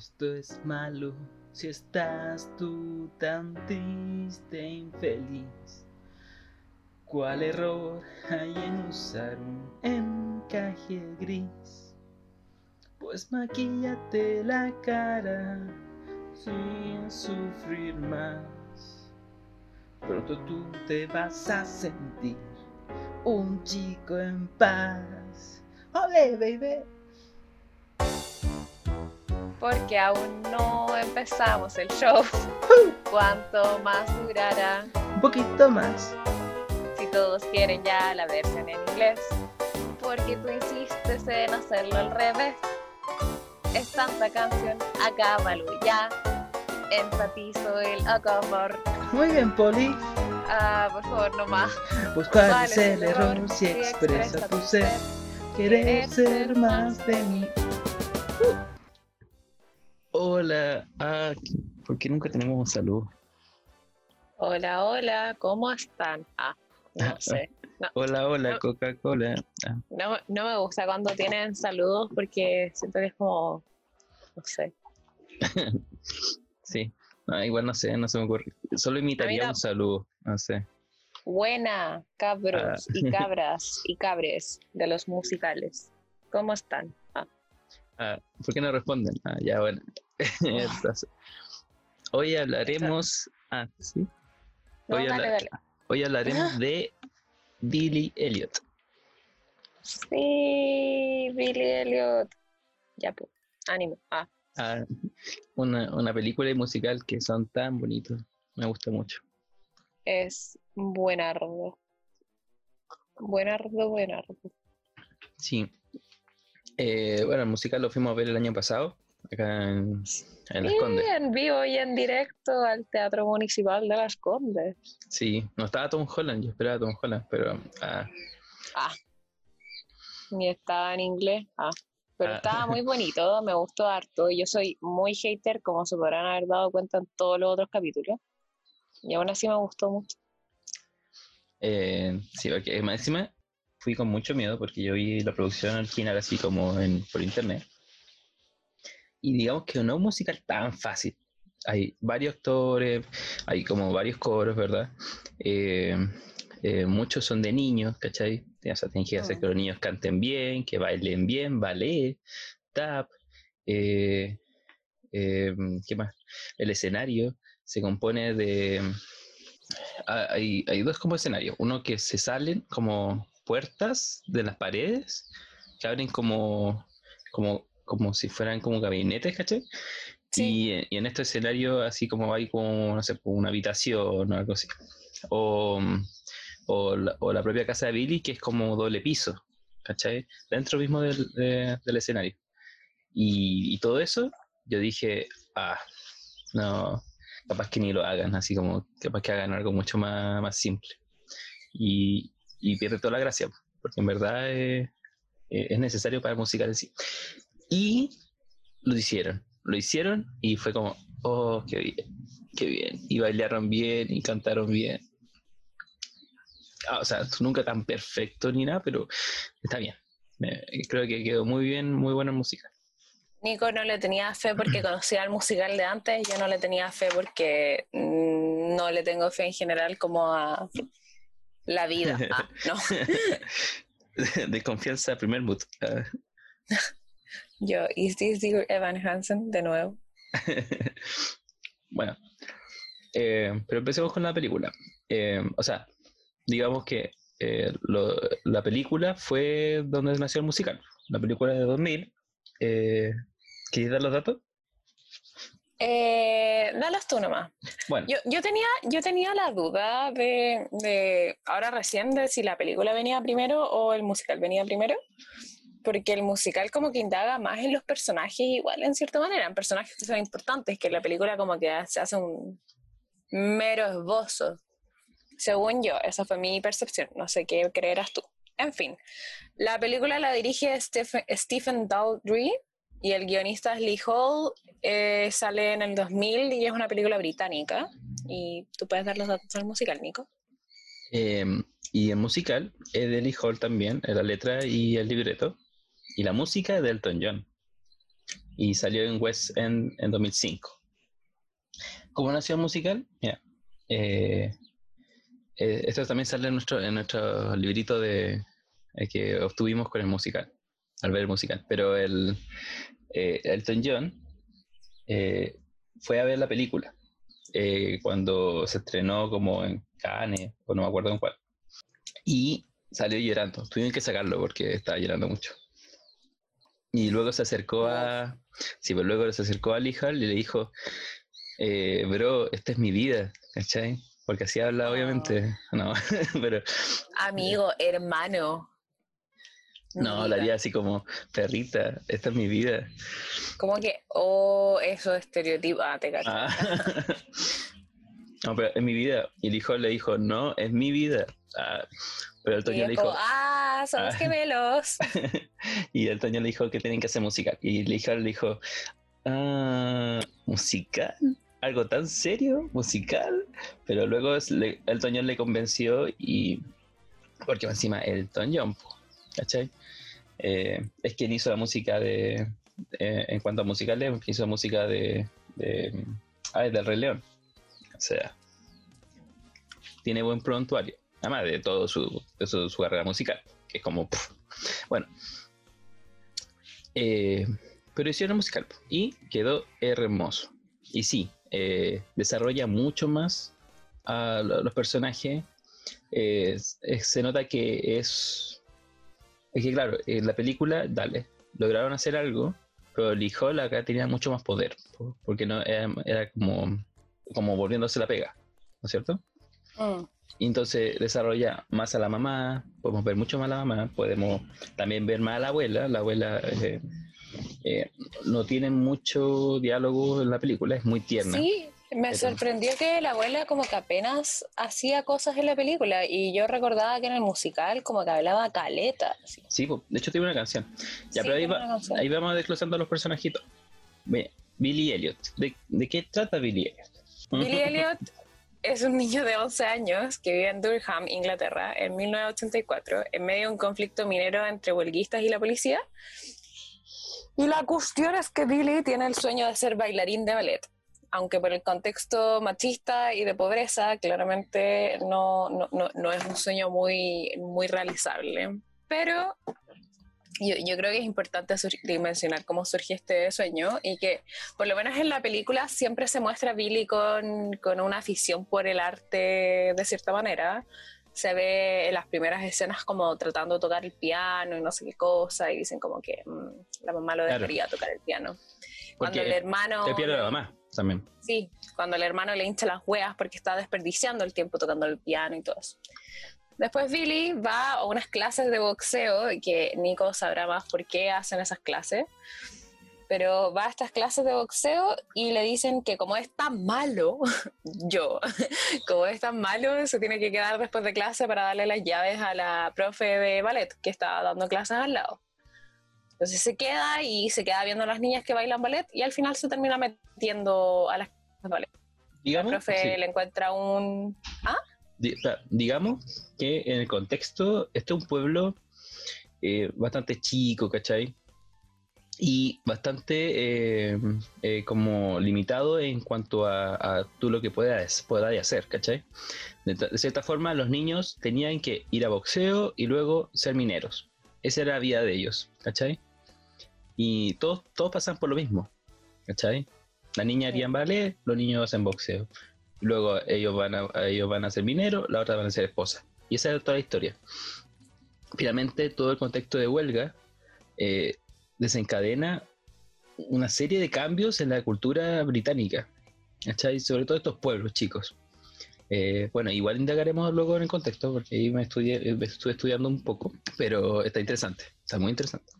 Esto es malo si estás tú tan triste e infeliz. ¿Cuál error hay en usar un encaje gris? Pues maquillate la cara sin sufrir más. Pronto tú te vas a sentir un chico en paz. ¡Ole, baby! Porque aún no empezamos el show. ¿Cuánto más durará? Un poquito más. Si todos quieren ya la versión en inglés. Porque tú insistes en hacerlo al revés. Es tanta canción, acábalo ya. Enfatizo el acabor. Muy bien, Poli. Ah, por favor, no más. Pues cuál es el error si expresa tu ser. Querer ser más de mí. Hola, ah, ¿por qué nunca tenemos un saludo? Hola, hola, ¿cómo están? Ah, no sé. No, Hola, hola, No. Coca-Cola. Ah, no, no me gusta cuando tienen saludos porque siento que es como, no sé. sí, Ah, igual no sé, no se me ocurre. Solo imitaría un saludo, no sé. Buena, cabros Ah. y cabras y cabres de los musicales. ¿Cómo están? Ah, Ah, ¿Por qué no responden? Ah, ya, bueno. Entonces, hoy hablaremos. Ah, sí. no, Hoy, dale. hoy hablaremos de Billy Elliot. Sí, Billy Elliot. Ya, pues, ánimo. Ah, Ah, una, una película y musical que son tan bonitos. Me gusta mucho. es buenardo. Buenardo, buenardo. Sí. Eh, bueno, el musical lo fuimos a ver el año pasado, acá en, en Las Sí, Condes. en vivo y en directo al Teatro Municipal de Las Condes. Sí, no estaba Tom Holland, yo esperaba a Tom Holland, pero ah, Ah, ni estaba en inglés. Ah, pero Ah. estaba muy bonito, me gustó harto. Yo soy muy hater, como se podrán haber dado cuenta en todos los otros capítulos. Y aún así me gustó mucho. eh, sí, porque más encima fui con mucho miedo porque yo vi la producción original así como en, por internet. Y digamos que no es un musical tan fácil. Hay varios actores, hay como varios coros, ¿verdad? Eh, eh, muchos son de niños, ¿cachai? O sea, tienes que hacer Mm. que los niños canten bien, que bailen bien, ballet, tap, eh, eh, ¿qué más? El escenario se compone de... ah, Hay, hay dos como escenarios, uno que se salen como puertas de las paredes, que abren como, como, como si fueran como gabinetes, ¿cachai? Sí. Y, y en este escenario así como hay como, no sé, como una habitación o algo así. O, mm, o, la, o la propia casa de Billy, que es como doble piso, ¿cachai? Dentro mismo del, de- del escenario. Y, y todo eso, yo dije, ah, no, capaz que ni lo hagan, así como, capaz que hagan algo mucho más, más simple. Y, y pierde toda la gracia, porque en verdad eh, eh, es necesario para el musical en sí. Y lo hicieron, lo hicieron y fue como, oh, qué bien, qué bien. Y bailaron bien y cantaron bien. Ah, o sea, nunca tan perfecto ni nada, pero está bien. Creo que quedó muy bien, muy buena música. Nico no le tenía fe porque conocía el musical de antes, yo no le tenía fe porque mm, no le tengo fe en general como a la vida. Ah, no, Desconfianza, primer mood. Ah, yo, ¿is this dear Evan Hansen de nuevo? bueno, eh, pero empecemos con la película. Eh, o sea, digamos que eh, lo- la película fue donde nació el musical. La película de 2000. Eh, ¿Quieres dar los datos? Eh, dalas tú nomás. Bueno, Yo, yo, tenía, yo tenía la duda de, de ahora recién de si la película venía primero o el musical venía primero, porque el musical como que indaga más en los personajes igual en cierta manera, en personajes que son importantes, que la película como que se hace un mero esbozo. Según yo, esa fue mi percepción, no sé qué creerás tú. En fin, la película la dirige Stephen, Stephen Daldry y el guionista es Lee Hall, eh, sale en el 2000 y es una película británica. Y tú puedes dar los datos del musical, Nico. eh, y el musical es de Lee Hall también, la letra y el libreto. Y la música es de Elton John. y salió en West End en 2005. ¿Cómo nació el musical? Eh, eh, esto también sale en nuestro, en nuestro librito de, eh, que obtuvimos con el musical, al ver el musical. Pero el Elton John fue a ver la película cuando se estrenó como en Cannes, o no me acuerdo en cuál. Y salió llorando. Tuvieron que sacarlo porque estaba llorando mucho. Y luego se acercó a. Sí, pero luego se acercó a Lihal y le dijo: eh, Bro, esta es mi vida, ¿cachai? Porque así habla, obviamente. No, pero. Amigo, hermano. No, hablaría así como, perrita, esta es mi vida. Como que, oh, eso estereotipo. Ah, te cacho. Ah. no, pero es mi vida. Y el hijo le dijo, no, es mi vida. Ah, pero el Toño le dijo. ah, somos ah. gemelos. y el Toño le dijo que tienen que hacer música. Y el hijo le dijo, ah, ¿musical? ¿Algo tan serio? ¿Musical? Pero luego el Toño le convenció y. Porque encima el Toño, ¿cachai? Eh, es quien hizo la música de. en cuanto a musicales, hizo música de. de ah, del Rey León. O sea, tiene buen prontuario. Además de todo su, su, carrera musical, que es como, bueno. Eh, pero hicieron musical y quedó hermoso. Y sí, eh, desarrolla mucho más a los personajes. se nota que es. Es que, claro, en la película, dale, lograron hacer algo, pero el hijo acá tenía mucho más poder, porque no era, como, como volviéndose la pega, ¿no es cierto? Mm. Y entonces desarrolla más a la mamá, podemos ver mucho más a la mamá, podemos también ver más a la abuela. La abuela eh, eh, no tiene mucho diálogo en la película, es muy tierna. Sí, me sorprendió que la abuela como que apenas hacía cosas en la película y yo recordaba que en el musical como que hablaba caleta. Sí, de hecho tiene una canción. Ya, pero ahí, vamos desglosando a los personajitos. Billy Elliot. ¿De, ¿De qué trata Billy Elliot? Billy Elliot es un niño de 11 años que vive en Durham, Inglaterra, en 1984, en medio de un conflicto minero entre huelguistas y la policía. Y la cuestión es que Billy tiene el sueño de ser bailarín de ballet, aunque por el contexto machista y de pobreza, claramente no, no, no, no es un sueño muy, muy realizable. Pero yo, creo que es importante mencionar cómo surge este sueño y que por lo menos en la película siempre se muestra a Billy con, con, una afición por el arte de cierta manera. Se ve en las primeras escenas como tratando de tocar el piano y no sé qué cosa y dicen como que mm, la mamá lo dejaría tocar el piano. Cuando el hermano... Te pierde la mamá Sí, cuando el hermano le hincha las hueas porque está desperdiciando el tiempo tocando el piano y todo eso. Después Billy va a unas clases de boxeo, que Nico sabrá más por qué hacen esas clases, pero va a estas clases de boxeo y le dicen que como es tan malo, yo, como es tan malo, se tiene que quedar después de clase para darle las llaves a la profe de ballet que está dando clases al lado. Entonces se queda y se queda viendo a las niñas que bailan ballet y al final se termina metiendo a las de ballet. la profe le encuentra un... ¿Ah? digamos que en el contexto, este es un pueblo eh, bastante chico, ¿cachai? Y bastante eh, eh, como limitado en cuanto a, tú lo que puedas, puedas hacer, ¿cachai? De, cierta forma, los niños tenían que ir a boxeo y luego ser mineros. Esa era la vida de ellos, ¿cachai? Y todos, todos pasan por lo mismo, ¿cachai? La niña haría en ballet, los niños hacen boxeo. Luego ellos van a, ellos van a ser mineros, la otra van a ser esposa. Y esa es toda la historia. Finalmente, todo el contexto de huelga eh, desencadena una serie de cambios en la cultura británica. ¿cachai? Sobre todo estos pueblos chicos. Eh, bueno, igual indagaremos luego en el contexto, porque ahí me, estudié, me estuve estudiando un poco, pero está interesante, está muy interesante.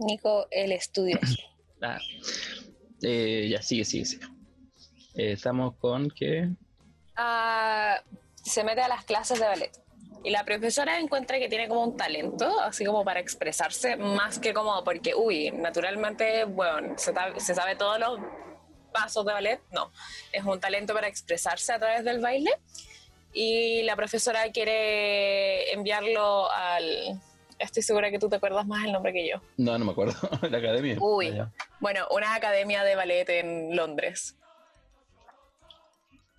Nico, el estudio. ah, eh, ya, sigue, sigue, sigue. Eh, estamos con que... Ah, se mete a las clases de ballet. Y la profesora encuentra que tiene como un talento, así como para expresarse, más que como porque, uy, naturalmente, bueno, se, se sabe todos los pasos de ballet. No, es un talento para expresarse a través del baile. Y la profesora quiere enviarlo al... Estoy segura que tú te acuerdas más el nombre que yo. No, no me acuerdo. la academia. Uy. Bueno, una academia de ballet en Londres.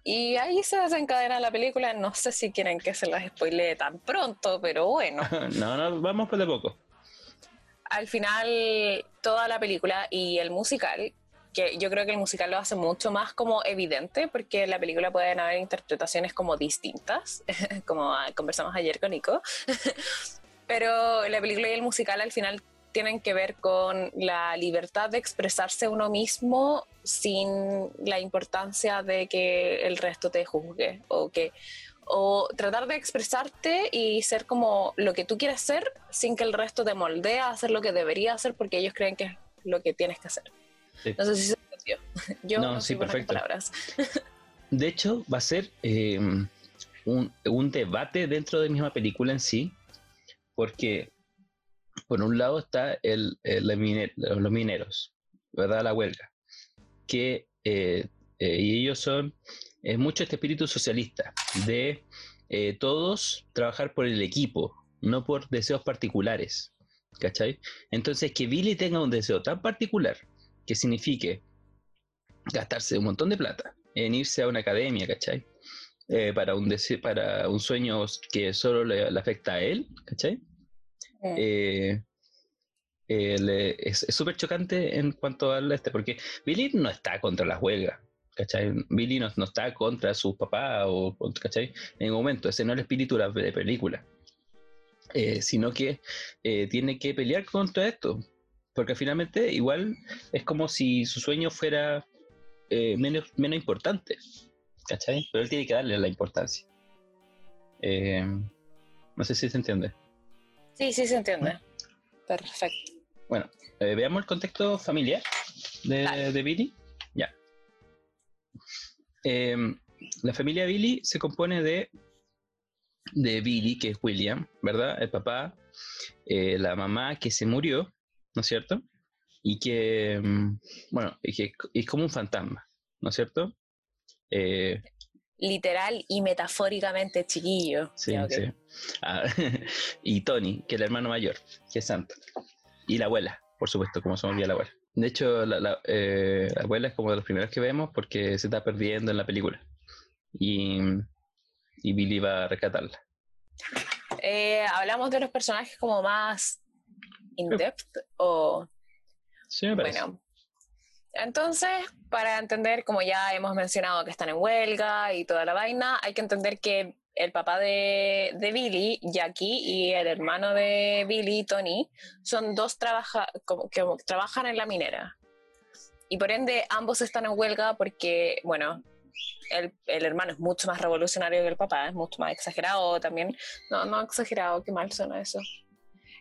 Y ahí se desencadena la película. No sé si quieren que se las spoilee tan pronto, pero bueno. no, no, vamos por de poco. Al final, toda la película y el musical, que yo creo que el musical lo hace mucho más como evidente, porque en la película pueden haber interpretaciones como distintas, como conversamos ayer con Nico. Pero la película y el musical al final tienen que ver con la libertad de expresarse uno mismo sin la importancia de que el resto te juzgue o que o tratar de expresarte y ser como lo que tú quieres ser sin que el resto te moldee a hacer lo que debería hacer porque ellos creen que es lo que tienes que hacer. No sé si se entendió. Yo no, sí, perfecto. palabras. De hecho, va a ser eh, un, un debate dentro de la misma película en sí, porque por un lado está el, los mineros, ¿verdad? La huelga, que eh, eh, y ellos son, es mucho este espíritu socialista, de eh, todos trabajar por el equipo, no por deseos particulares, ¿cachai? Entonces, que Billy tenga un deseo tan particular que signifique gastarse un montón de plata en irse a una academia, ¿cachai? Para, un para un sueño que solo le, le afecta a él, ¿cachai? Eh, es súper chocante en cuanto al este, porque Billy no está contra las huelgas, ¿cachai? Billy no, no está contra sus papás, o, ¿cachai? En ningún momento, ese no es el espíritu de la película, eh, sino que eh, tiene que pelear contra esto, porque finalmente igual es como si su sueño fuera menos, menos importante, ¿cachai? Pero él tiene que darle la importancia. no sé si se entiende. Sí, sí se entiende. Perfecto. Bueno, eh, veamos el contexto familiar de, Billy. Ya. Em, la familia Billy se compone de, de Billy, que es William, ¿verdad? El papá, eh, la mamá que se murió, ¿no es cierto? Y que, em, bueno, que es como un fantasma, ¿no es cierto? Eh, literal y metafóricamente chiquillo. Sí, sí. Ah, y Tony, que es el hermano mayor, que es santo. Y la abuela, por supuesto, como somos bien la abuela. De hecho, eh, la, abuela es como de los primeros que vemos porque se está perdiendo en la película. Y, y Billy va a rescatarla. Eh, hablamos de los personajes como más in-depth o... Sí, me parece. Bueno, entonces, para entender, como ya hemos mencionado que están en huelga y toda la vaina, hay que entender que el papá de, Billy, Jackie, y el hermano de Billy, Tony, son dos trabaja, como, que trabajan en la minera. Y por ende, ambos están en huelga porque, bueno, el, el, hermano es mucho más revolucionario que el papá, es mucho más exagerado también. No, no exagerado, qué mal suena eso.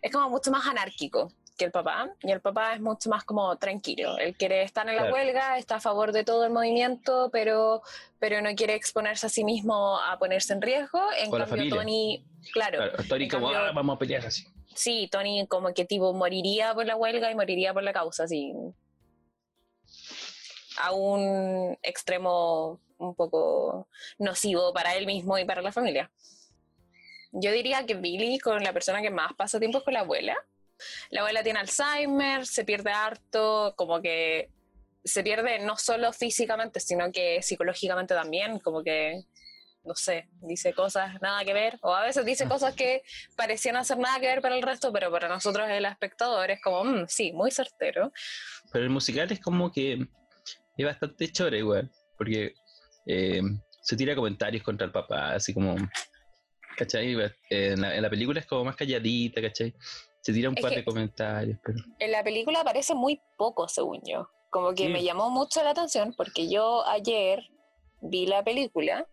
Es como mucho más anárquico que el papá, y el papá es mucho más como tranquilo. Él quiere estar en la huelga, está a favor de todo el movimiento, pero, pero no quiere exponerse a sí mismo a ponerse en riesgo. En cambio, Tony, claro. Tony como, ah, vamos a pelear así. Sí, Tony como que tipo moriría por la huelga y moriría por la causa, así. A un extremo un poco nocivo para él mismo y para la familia. Yo diría que Billy, con la persona que más pasa tiempo es con la abuela, la abuela tiene Alzheimer, se pierde harto, como que se pierde no solo físicamente, sino que psicológicamente también, como que, no sé, dice cosas nada que ver, o a veces dice cosas que parecían hacer nada que ver para el resto, pero para nosotros el espectador es como, mm, sí, muy certero. Pero el musical es como que es bastante chore igual, porque eh, se tira comentarios contra el papá, así como, ¿cachai? En la, en la película es como más calladita, ¿cachai? Se tira un par de comentarios, pero... En la película aparece muy poco, según yo. Como que me llamó mucho la atención porque yo ayer vi la película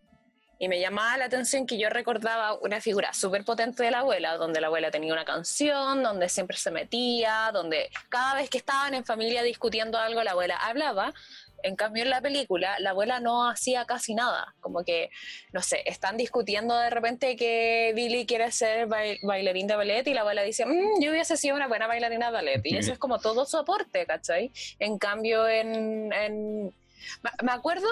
y me llamaba la atención que yo recordaba una figura súper potente de la abuela, donde la abuela tenía una canción, donde siempre se metía, donde cada vez que estaban en familia discutiendo algo, la abuela hablaba, en cambio, en la película, la abuela no hacía casi nada. Como que, no sé, están discutiendo de repente que Billy quiere ser bailarín de ballet y la abuela dice, mm, yo hubiese sido una buena bailarina de ballet. Y eso es como todo su aporte, ¿cachai? En cambio, en, Me acuerdo,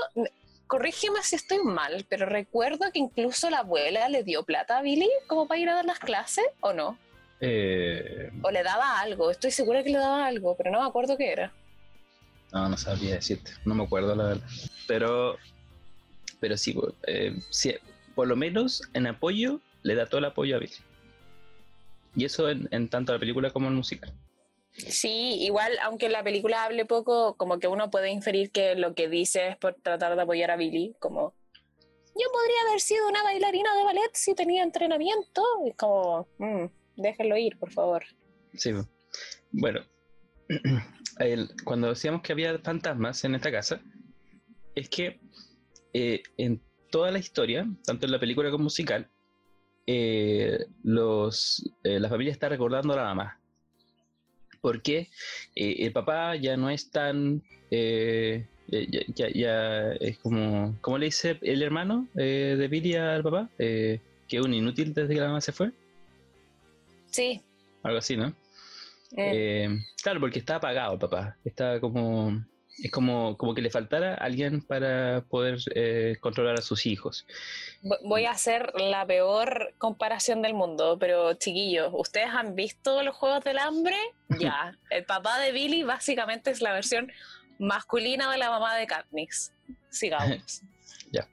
corrígeme si estoy mal, pero recuerdo que incluso la abuela le dio plata a Billy como para ir a dar las clases, ¿o no? Eh, o le daba algo, estoy segura que le daba algo, pero no me acuerdo qué era. No, no sabría decirte. No me acuerdo la verdad. Pero, pero sí, eh, sí, por lo menos en apoyo le da todo el apoyo a Billy. Y eso en, en tanto la película como en musical. Sí, igual, aunque la película hable poco, como que uno puede inferir que lo que dice es por tratar de apoyar a Billy, como yo podría haber sido una bailarina de ballet si tenía entrenamiento. Es como, mm, déjenlo ir, por favor. Sí, bueno, cuando decíamos que había fantasmas en esta casa, es que eh, en toda la historia, tanto en la película como musical, eh, los, eh, la familia está recordando a la mamá. Porque el papá ya no es tan ya, ya, es como, ¿cómo le dice el hermano eh, de Billy al papá? Eh, que es un inútil desde que la mamá se fue. Sí. Algo así, ¿no? Eh. claro, porque está apagado el papá. Está como, es como, como que le faltara alguien para poder controlar a sus hijos. Voy a hacer la peor comparación del mundo, pero chiquillos, ¿ustedes han visto los Juegos del Hambre? Ya, el papá de Billy básicamente es la versión masculina de la mamá de Katniss. Sigamos. ya.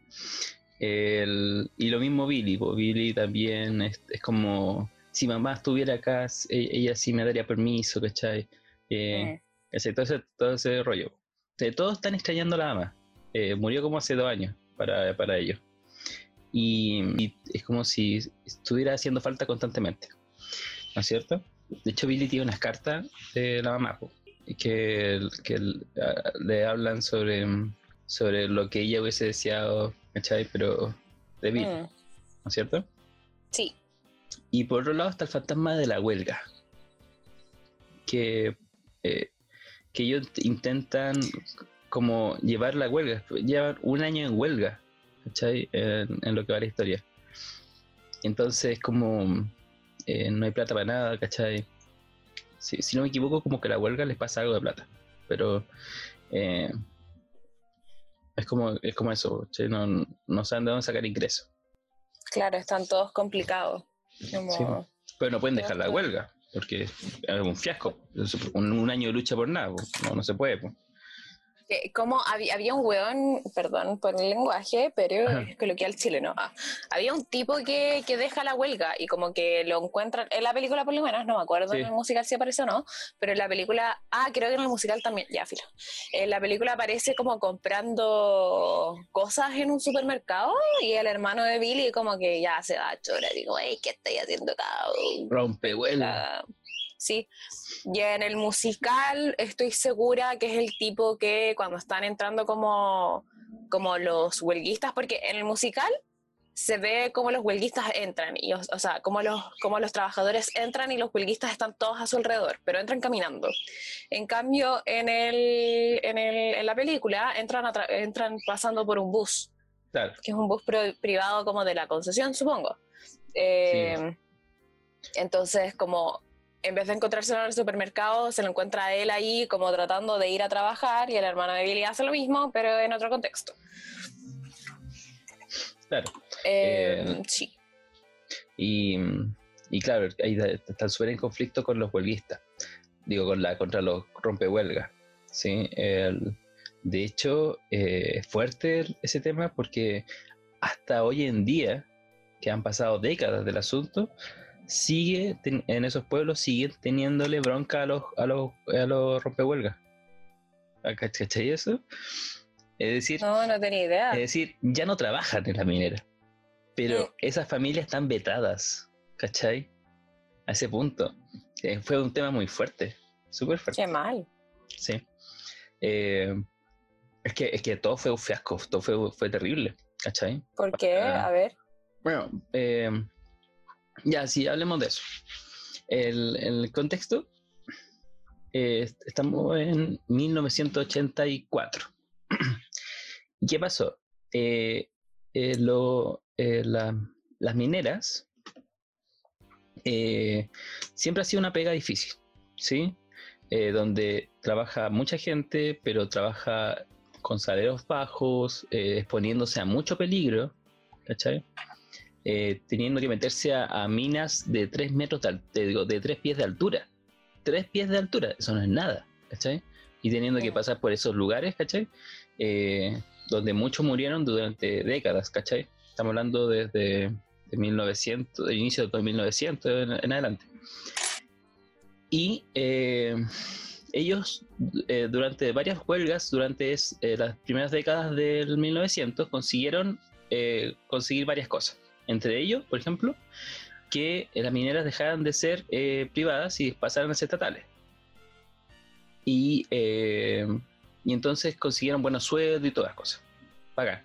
y lo mismo Billy, Billy también es, como si mamá estuviera acá, e, ella, sí me daría permiso, ¿cachai? Eh, todo, ese, rollo. todos están extrañando a la mamá. Eh, murió como hace dos años para, para ellos. Y, es como si estuviera haciendo falta constantemente. ¿No es cierto? De hecho, Billy tiene unas cartas de la mamá que, que le hablan sobre, sobre lo que ella hubiese deseado, ¿cachai? Pero de vida, mm. ¿no es cierto? Sí. Y por otro lado está el fantasma de la huelga, que, eh, que ellos intentan como llevar la huelga, llevar un año en huelga, ¿cachai? En, lo que va la historia. Entonces como eh, no hay plata para nada, ¿cachai? si, no me equivoco, como que la huelga les pasa algo de plata. Pero eh, es, como, es como eso, no, no saben de dónde sacar ingresos. Claro, están todos complicados. Pero no pueden dejar la huelga, porque es un fiasco. Un, año de lucha por nada, no, no se puede. Como había, había, un weón, perdón por el lenguaje, pero es coloquial chileno. Ah, había un tipo que, que, deja la huelga y como que lo encuentran en la película, por lo menos, no me acuerdo en el musical si aparece o no, pero en la película, ah, creo que en el musical también, ya, filo. En la película aparece como comprando cosas en un supermercado y el hermano de Billy, como que ya se da chora. Digo, hey, ¿qué estáis haciendo acá? Rompe huelga. ¿Sí? Y en el musical estoy segura que es el tipo que cuando están entrando como, como los huelguistas, porque en el musical se ve como los huelguistas entran, y, o, sea, como los, como los trabajadores entran y los huelguistas están todos a su alrededor, pero entran caminando. En cambio, en, el, en, el, en la película entran, entran pasando por un bus, que es un bus privado como de la concesión, supongo. Eh, entonces, como en vez de encontrarse en el supermercado, se lo encuentra a él ahí como tratando de ir a trabajar y el hermano de Billy hace lo mismo, pero en otro contexto. Claro. Eh, eh, sí. Y, y, claro, ahí están súper en conflicto con los huelguistas, digo, con la, contra los rompehuelgas. ¿sí? de hecho, eh, es fuerte ese tema porque hasta hoy en día, que han pasado décadas del asunto, sigue en esos pueblos siguen teniéndole bronca a los a los a los rompehuelgas. ¿Cachai eso? Es decir, no, no tenía idea. Es decir, ya no trabajan en la minera. Pero esas familias están vetadas, ¿cachai? A ese punto. Eh, fue un tema muy fuerte, súper fuerte. Qué mal. Sí. Eh, es, que, es que todo fue un fiasco, todo fue, fue terrible, ¿cachai? ¿Por qué? A ver. Bueno, eh, ya, sí, hablemos de eso. El, contexto, eh, estamos en 1984. ¿Qué pasó? Eh, eh, las mineras siempre ha sido una pega difícil, ¿sí? donde trabaja mucha gente, pero trabaja con salarios bajos, exponiéndose a mucho peligro, ¿cachai? Eh, teniendo que meterse a, minas de 3 metros de, de 3 pies de altura. 3 pies de altura, eso no es nada, ¿cachai? y teniendo que pasar por esos lugares, ¿cachai? Eh, donde muchos murieron durante décadas, ¿cachai? Estamos hablando desde 1900, el inicio de 1900 en, en adelante. Y eh, ellos, eh, durante varias huelgas, durante es, eh, las primeras décadas del 1900, consiguieron eh, conseguir varias cosas. Entre ellos, por ejemplo, que las mineras dejaran de ser eh, privadas y pasaran a ser estatales. Y, eh, y entonces consiguieron buenos sueldos y todas las cosas. Pagar.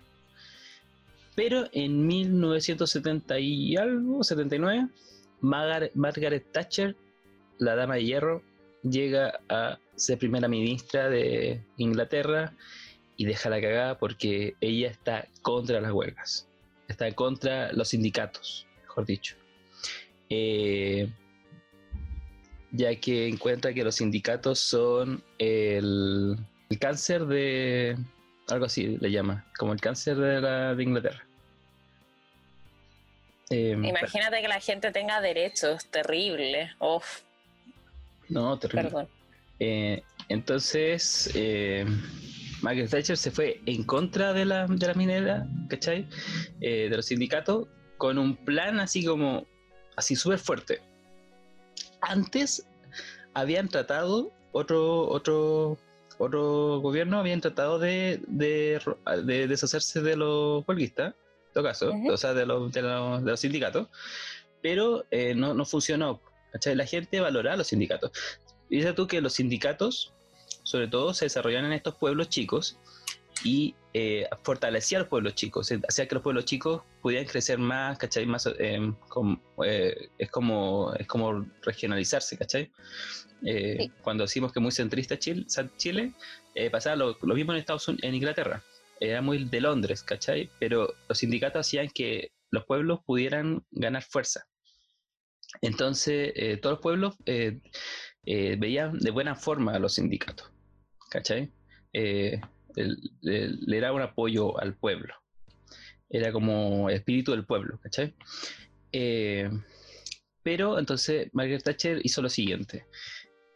Pero en 1970 y algo, 79, Margaret, Margaret Thatcher, la dama de hierro, llega a ser primera ministra de Inglaterra y deja la cagada porque ella está contra las huelgas, está contra los sindicatos, mejor dicho. Eh, ya que encuentra que los sindicatos son el, el cáncer de... algo así le llama, como el cáncer de, la, de Inglaterra. Eh, Imagínate que la gente tenga derechos, terrible. Uf, no, terrible. perdón. Eh, entonces, eh, Margaret Thatcher se fue en contra de la, de la minera, ¿cachai? Eh, de los sindicatos, con un plan así como, así súper fuerte. Antes habían tratado, otro, otro, otro gobierno habían tratado de, de, de deshacerse de los huelguistas, en todo caso, Ujú. o sea, de los, de los, de los sindicatos, pero eh, no, no funcionó. ¿cachai? La gente valoraba los sindicatos. Dice tú que los sindicatos, sobre todo, se desarrollan en estos pueblos chicos y eh, fortalecía a los pueblos chicos, eh, hacía que los pueblos chicos pudieran crecer más, ¿cachai? Más, eh, com- eh, es, como, es como regionalizarse, ¿cachai? Eh, Sí. Cuando decimos que muy centrista Chile, Chile pasaba lo, lo mismo en Estados Unidos, en Inglaterra, era muy de Londres, ¿cachai? Pero los sindicatos hacían que los pueblos pudieran ganar fuerza. Entonces, todos los pueblos veían de buena forma a los sindicatos, ¿cachai? Eh, le daba un apoyo al pueblo. Era como espíritu del pueblo, ¿cachai? Eh, pero entonces Margaret Thatcher hizo lo siguiente.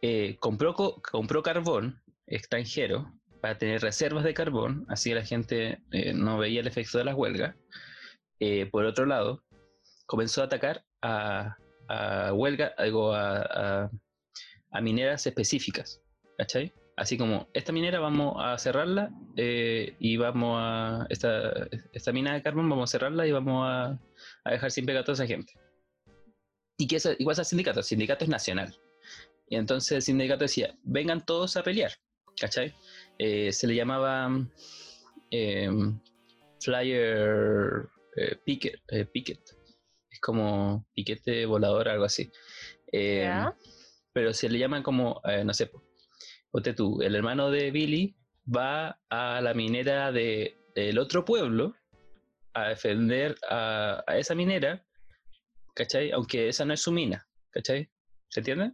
Eh, compró, co- compró carbón extranjero para tener reservas de carbón, así la gente no veía el efecto de las huelgas. Por otro lado, comenzó a atacar a, a huelga, algo a, a- a mineras específicas, ¿cachai? Así como, esta minera vamos a cerrarla eh, y vamos a, esta, esta mina de carbón vamos a cerrarla y vamos a, a dejar sin pega a toda esa gente. Y que eso, igual al sindicato, el sindicato es nacional. Y entonces el sindicato decía, vengan todos a pelear, ¿cachai? Eh, se le llamaba eh, flyer picket, picket. Es como piquete volador, algo así. Pero se le llaman como, eh, no sé, ponte tú, el hermano de Billy va a la minera de, del otro pueblo a defender a, a esa minera, ¿cachai? Aunque esa no es su mina, ¿cachai? ¿Se entiende?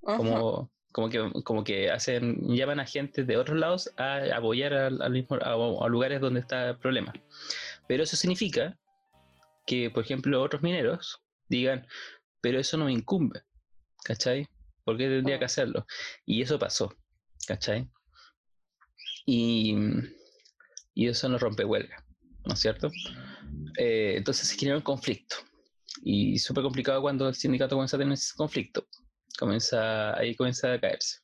Como, como que como que hacen llaman a gente de otros lados a apoyar al, al mismo a, a lugares donde está el problema pero eso significa que por ejemplo otros mineros digan pero eso no me incumbe ¿cachai? ¿por qué tendría que Mm. hacerlo? y eso pasó ¿cachai? y, y eso no rompe huelga ¿no es cierto? Eh, entonces se genera un conflicto y súper complicado cuando el sindicato comienza a tener ese conflicto comienza, ahí comienza a caerse.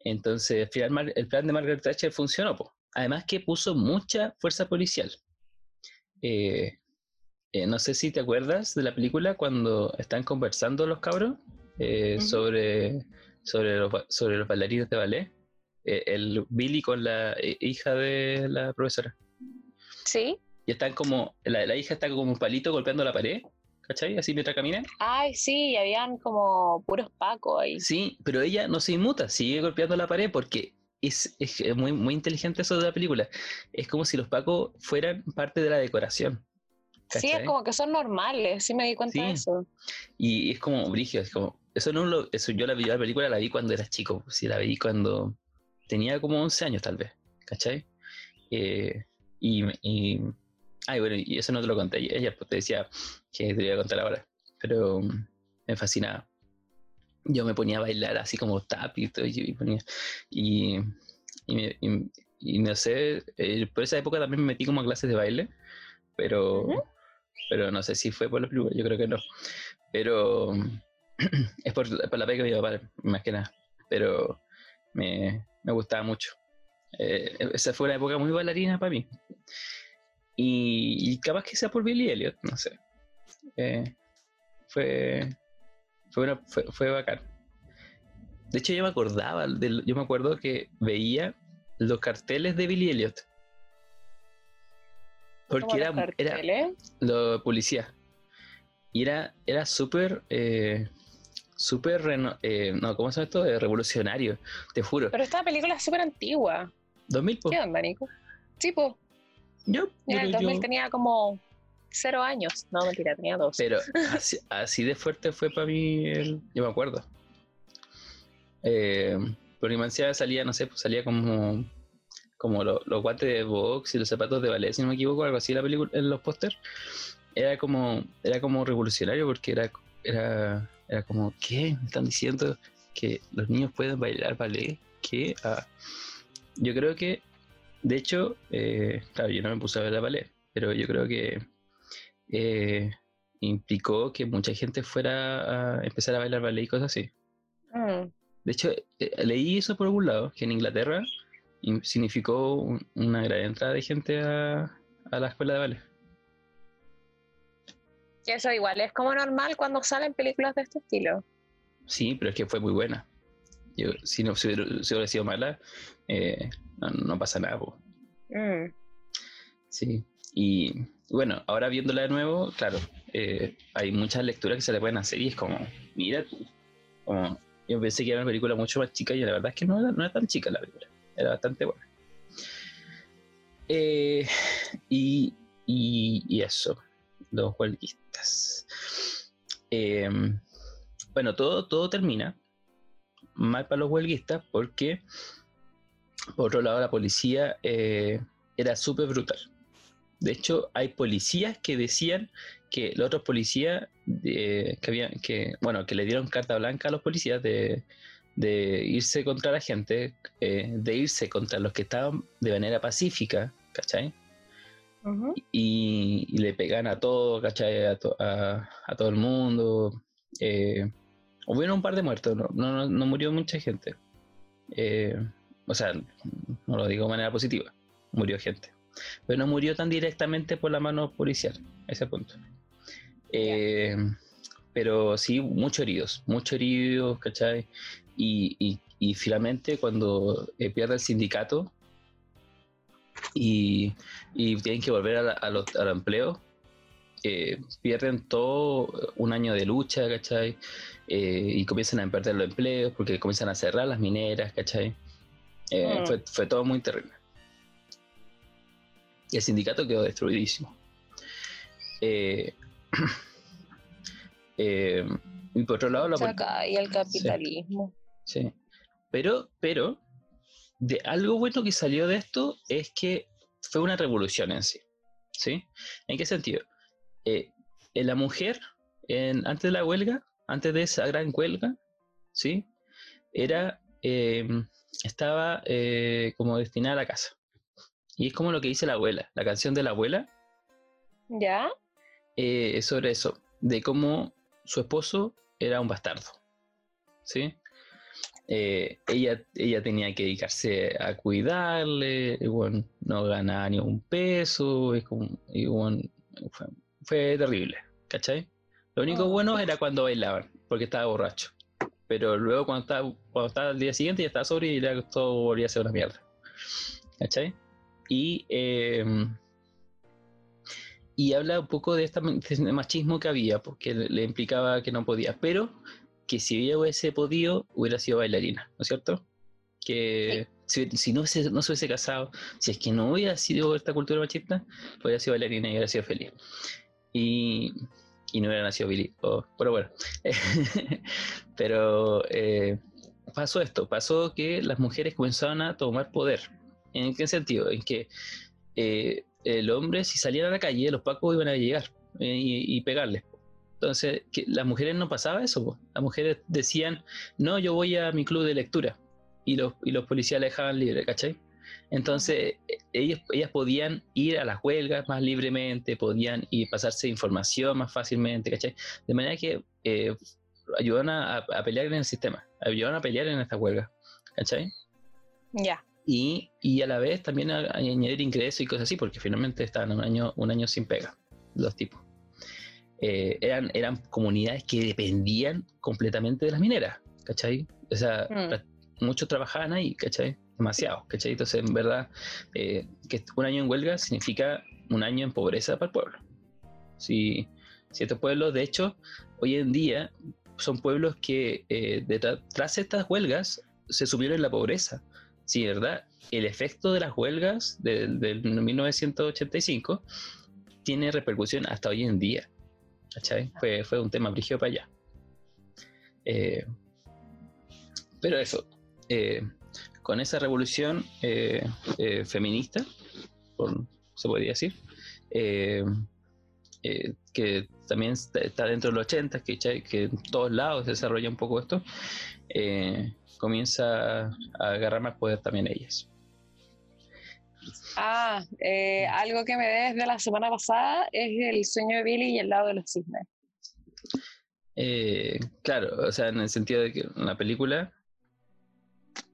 Entonces, al final, el plan de Margaret Thatcher funcionó. po. Además que puso mucha fuerza policial. Eh, eh, no sé si te acuerdas de la película cuando están conversando los cabros eh, Ujú. sobre, sobre, los, sobre los bailarines de ballet. Eh, el Billy con la eh, hija de la profesora. Sí. Y están como, la, la hija está como un palito golpeando la pared, ¿cachai? Así mientras camina. Ay, sí, y habían como puros pacos ahí. Sí, pero ella no se inmuta, sigue golpeando la pared porque es, es muy, muy inteligente eso de la película. Es como si los pacos fueran parte de la decoración. Sí, es como que son normales, sí me di cuenta de Sí. eso. Y es como brígido, es como. Eso no lo. Eso yo la vi, la película la vi cuando era chico. Sí, la vi cuando tenía como 11 años, tal vez. ¿Cachai? Eh, y, y. Ay, bueno, y eso no te lo conté. Ella pues, te decía que te iba a contar ahora. Pero me fascinaba. yo me ponía a bailar así como tap y todo, y, ponía, y, y, no sé, eh, por esa época también me metí como a clases de baile, pero, pero no sé si fue por la película, yo creo que no. Pero es por, la pega que me iba más que nada. Pero me, me gustaba mucho. Eh, esa fue una época muy bailarina para mí. Y, capaz que sea por Billy Elliot, no sé. Eh, fue, fue, fue, bacán. De hecho, yo me acordaba, yo me acuerdo que veía los carteles de Billy Elliot. Porque era, era lo policía. Y era, era súper, eh, súper, eh, no, ¿cómo se llama esto? Eh, revolucionario, te juro. Pero esta película es súper antigua. ¿2000? ¿Qué onda, Nico? Sí, Yo. En el 2000 tenía como cero años. No, mentira, tenía dos. Pero así, de fuerte fue para mí, el, yo me acuerdo. Eh, infancia salía, no sé, pues salía como como los guantes de box y los zapatos de ballet, si no me equivoco, algo así la película, en los pósters, era como, era como revolucionario porque era, era, era como, ¿qué? ¿Me están diciendo que los niños pueden bailar ballet? ¿Qué? Ah, yo creo que, de hecho, eh, claro, yo no me puse a bailar ballet, pero yo creo que eh, implicó que mucha gente fuera a empezar a bailar ballet y cosas así. Mm. De hecho, eh, leí eso por algún lado, que en Inglaterra significó una gran entrada de gente a, la escuela de ballet. Y eso igual es como normal cuando salen películas de este estilo. Sí, pero es que fue muy buena. Yo, si no si hubiera, sido mala, eh, no, pasa nada. Mm. Sí, y bueno, ahora viéndola de nuevo, claro, eh, hay muchas lecturas que se le pueden hacer y es como, mira tú, yo pensé que era una película mucho más chica y la verdad es que no no era tan chica la película era bastante buena. Eh, y, y, eso, los huelguistas. Em, bueno, todo, todo termina mal para los huelguistas porque, por otro lado, la policía eh, era súper brutal. De hecho, hay policías que decían que los otros policías eh, que que, bueno, que le dieron carta blanca a los policías de, de irse contra la gente, eh, de irse contra los que estaban de manera pacífica, ¿cachai? Y, le pegan a todo, ¿cachai? A, todo el mundo. Eh, hubieron un par de muertos, no, no, murió mucha gente. Eh, o sea, no lo digo de manera positiva, murió gente. Pero no murió tan directamente por la mano policial, a ese punto. pero sí, muchos heridos, muchos heridos, ¿cachai? Y, finalmente cuando eh, pierde el sindicato y, tienen que volver al empleo, eh, pierden todo un año de lucha, ¿cachai? Eh, y comienzan a perder los empleos porque comienzan a cerrar las mineras, ¿cachai? Mm. fue, todo muy terrible. Y el sindicato quedó destruidísimo. y por otro lado, la y el capitalismo. Sí. Pero, pero, de algo bueno que salió de esto es que fue una revolución en sí. ¿Sí? ¿En qué sentido? Eh, la mujer, en, antes de la huelga, antes de esa gran huelga, ¿sí? Era, em, estaba eh, como destinada a la casa. Y es como lo que dice la abuela, la canción de la abuela. ¿Ya? Eh, sobre eso, de cómo su esposo era un bastardo. ¿Sí? Eh, ella, ella tenía que dedicarse a cuidarle, bueno, no ganaba ni un peso, y fue, terrible, ¿cachai? Lo único oh. bueno era cuando bailaban, porque estaba borracho. Pero luego cuando estaba, cuando estaba el día siguiente ya estaba sobre y ya todo volvía a ser una mierda. ¿Cachai? Y, em, y habla un poco de este machismo que había, porque le implicaba que no podía. Pero que si ella hubiese podido, hubiera sido bailarina, ¿no es cierto? Que si, no, se, no se hubiese casado, si es que no hubiera sido esta cultura machista, hubiera sido bailarina y hubiera sido feliz. Y, y no hubiera nacido Billy. pero bueno, pero eh, pasó esto, pasó que las mujeres comenzaron a tomar poder. ¿En qué sentido? En que eh, el hombre, si saliera a la calle, los pacos iban a llegar eh, y, y pegarles Entonces, que las mujeres no pasaba eso, po. las mujeres decían, no, yo voy a mi club de lectura, y los, y los policías la dejaban libre, ¿cachai? Entonces, e- ellos, ellas podían ir a las huelgas más libremente, podían ir pasarse información más fácilmente, ¿cachai? De manera que eh, ayudan a, a pelear en el sistema, ayudan a pelear en estas huelgas, ¿cachai? Ya. y, y a la vez también a, a añadir ingresos y cosas así, porque finalmente estaban un año, un año sin pega, los tipos. Eh, eran, eran comunidades que dependían completamente de las mineras, ¿cachai? O sea, Mm. muchos trabajaban ahí, ¿cachai? Demasiados, ¿cachai? Entonces, en verdad, eh, que un año en huelga significa un año en pobreza para el pueblo. Si, si estos pueblos, de hecho, hoy en día son pueblos que eh, detrás- tras estas huelgas se subieron en la pobreza. Sí, ¿verdad? El efecto de las huelgas del, del 1985 tiene repercusión hasta hoy en día. Fue, fue un tema brígido para allá. Eh, pero eso, eh, con esa revolución eh, feminista, se podría decir, que también está, dentro de los 80, que, que en todos lados se desarrolla un poco esto, comienza a agarrar más poder también ellas. Ah, eh, algo que me ves de la semana pasada es el sueño de Billy y el lado de los cisnes. Eh, claro, o sea, en el sentido de que en la película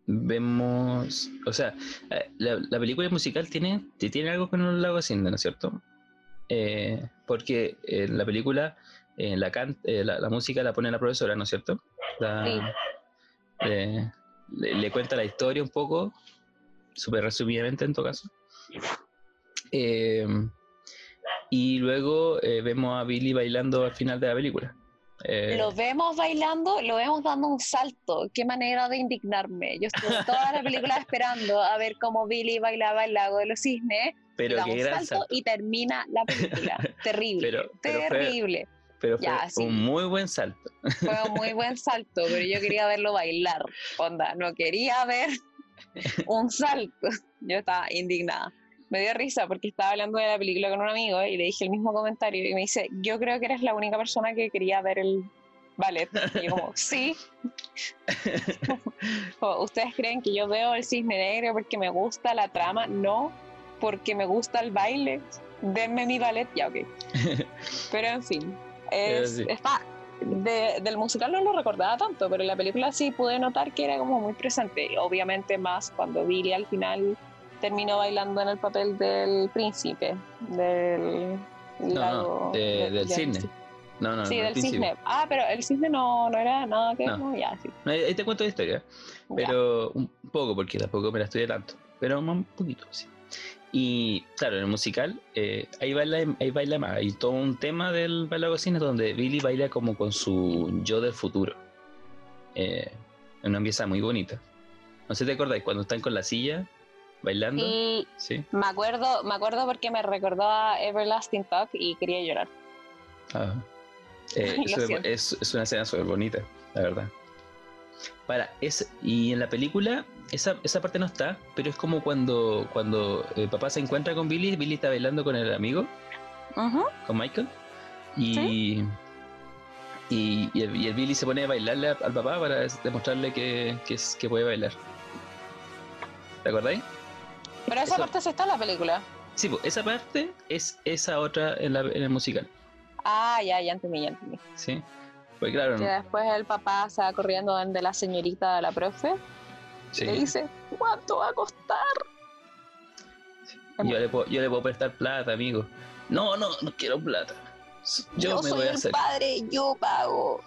vemos, o sea, eh, la, la película musical tiene, ti- tiene algo con el lago Cisne, ¿no es cierto? Eh, porque en la película eh, la, can- eh, la, la música la pone la profesora, ¿no es cierto? La- le- le cuenta la historia un poco, súper resumidamente en todo caso. Eh, y luego eh, vemos a Billy bailando al final de la película. Eh, Lo vemos bailando, lo vemos dando un salto. Qué manera de indignarme. Yo estuve toda la película esperando a ver cómo Billy bailaba el lago de los cisnes. pero da un salto, salto. y termina la película. Terrible. Pero- pero fue- terrible. Pero fue Ya, sí. un muy buen salto. Fue un muy buen salto, pero yo quería verlo bailar. Onda, no quería ver un salto. Yo estaba indignada. Me dio risa porque estaba hablando de la película con un amigo y le dije el mismo comentario y me dice, yo creo que eres la única persona que quería ver el ballet. Y yo como, sí. ¿Ustedes creen que yo veo el cisne negro porque me gusta la trama? No, porque me gusta el baile. Denme mi ballet, ya ok. Pero en fin, es- sí. está, de- del musical no lo recordaba tanto, pero en la película sí pude notar que era como muy presente. Obviamente más cuando Billy al final terminó bailando en el papel del príncipe, del No, lago- no, de- de- del cisne. No, no, Sí, del cisne. Ah, pero el cisne no, no era nada que No. ya, sí. Ahí te cuento la historia, ya. pero un poco, porque tampoco me la estudié tanto, pero un poquito, sí. Y claro, en el musical, eh, ahí, baila, ahí baila más. Hay todo un tema del Bailago Cine donde Billy baila como con su yo del futuro. Eh, en una pieza muy bonita. No sé si te acordáis, cuando están con la silla bailando. Y Sí. me acuerdo, me acuerdo porque me recordó a Everlasting Talk y quería llorar. Ah. Eh, es- es una escena súper bonita, la verdad. Para, es, y en la película, esa, esa parte no está, pero es como cuando, cuando el papá se encuentra con Billy, Billy está bailando con el amigo, con Michael, y, y, y el, y el Billy se pone a bailarle al papá para demostrarle que, que, es, que puede bailar. ¿Te acordáis? Pero esa Eso- parte sí está en la película. Sí, pues, esa parte es esa otra en, la, en el musical, Ah, ya, ya entendí, ya entendí. ¿sí? Pues claro, Que después el papá se va corriendo donde la señorita, la profe, sí. y le dice, ¿cuánto va a costar? Yo le, puedo, yo le puedo prestar plata, amigo. No, no, no quiero plata. Yo, me soy voy a el hacer. padre, yo pago.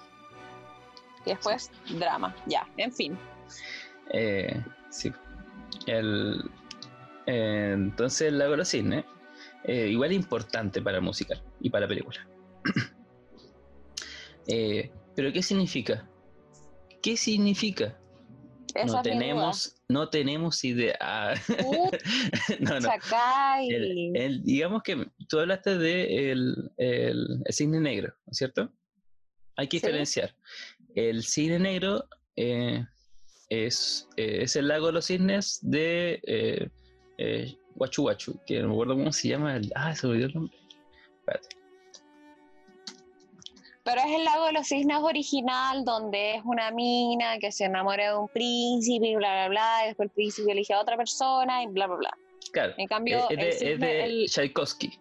Y después, drama. Ya, en fin. Eh, sí. El, eh, entonces, de los cisnes, eh, igual es importante para el musical y para la película. Eh, Pero, ¿qué significa? ¿Qué significa? Esa no duda. tenemos, no tenemos idea. No, no. El- el- digamos que tú hablaste de el, el- cisne negro, ¿no es cierto? Hay que Sí. diferenciar. El cisne negro eh, es, eh, es el lago de los cisnes de eh, eh, Huachu Huachu, que no me acuerdo cómo se llama. el- ah, se me olvidó el nombre. Espérate. Pero es el lago de los cisnes original, donde es una mina que se enamora de un príncipe y bla, bla, bla, y después el príncipe elige a otra persona y bla, bla, bla. Claro. En cambio, es de, el es de el- Tchaikovsky.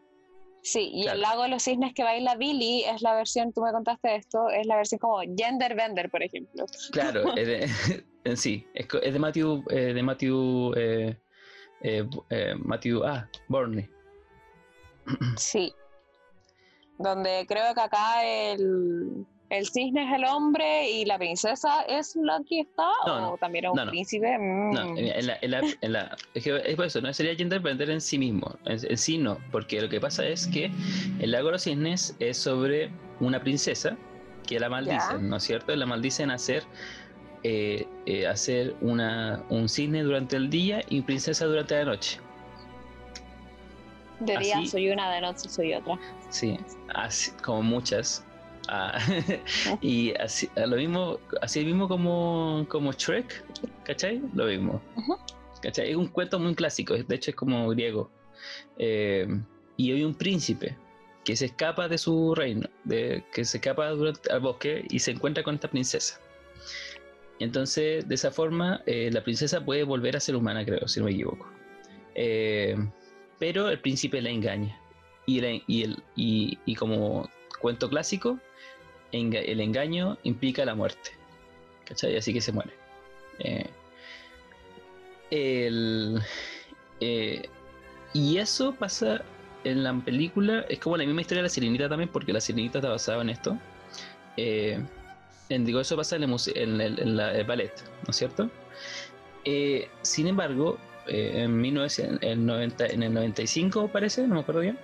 Sí, y Claro. el lago de los cisnes que baila Billy es la versión, tú me contaste esto, es la versión como Gender Bender, por ejemplo. Claro, es de, en sí, es, de Matthew, eh, de Matthew, eh, eh, eh, Matthew, ah, Borney. Sí. Donde creo que acá el, el cisne es el hombre y la princesa es la que está, No, o también es un No, príncipe. Mm. No, en la, en la, en la- es, que es por eso, no sería gender bender en sí mismo, en, sí no, porque lo que pasa es que el lago de los cisnes es sobre una princesa que la maldicen, ¿no es cierto? La maldicen a hacer, eh, eh, hacer una, un cisne durante el día y princesa durante la noche. De día así- soy una, de noche soy otra. Sí, así, como muchas. Ah, y así, lo mismo, así mismo como, como Shrek, ¿cachai? Lo mismo. ¿Cachai? Es un cuento muy clásico, de hecho es como griego. Eh, y hay un príncipe que se escapa de su reino, de, que se escapa durante, al bosque y se encuentra con esta princesa. Entonces, de esa forma, eh, la princesa puede volver a ser humana, creo, si no me equivoco. Eh, pero el príncipe la engaña. Y, el, y, el, y, como cuento clásico, el engaño implica la muerte. ¿Cachai? Así que se muere. Eh, el, eh, y eso pasa en la película, es como la misma historia de la sirenita también, porque la sirenita está basada en esto. Eh, digo, eso pasa en el, en en la- el ballet, ¿no es cierto? Sin embargo, eh, en, 1900 en, 90 en el 95 parece, no me acuerdo bien,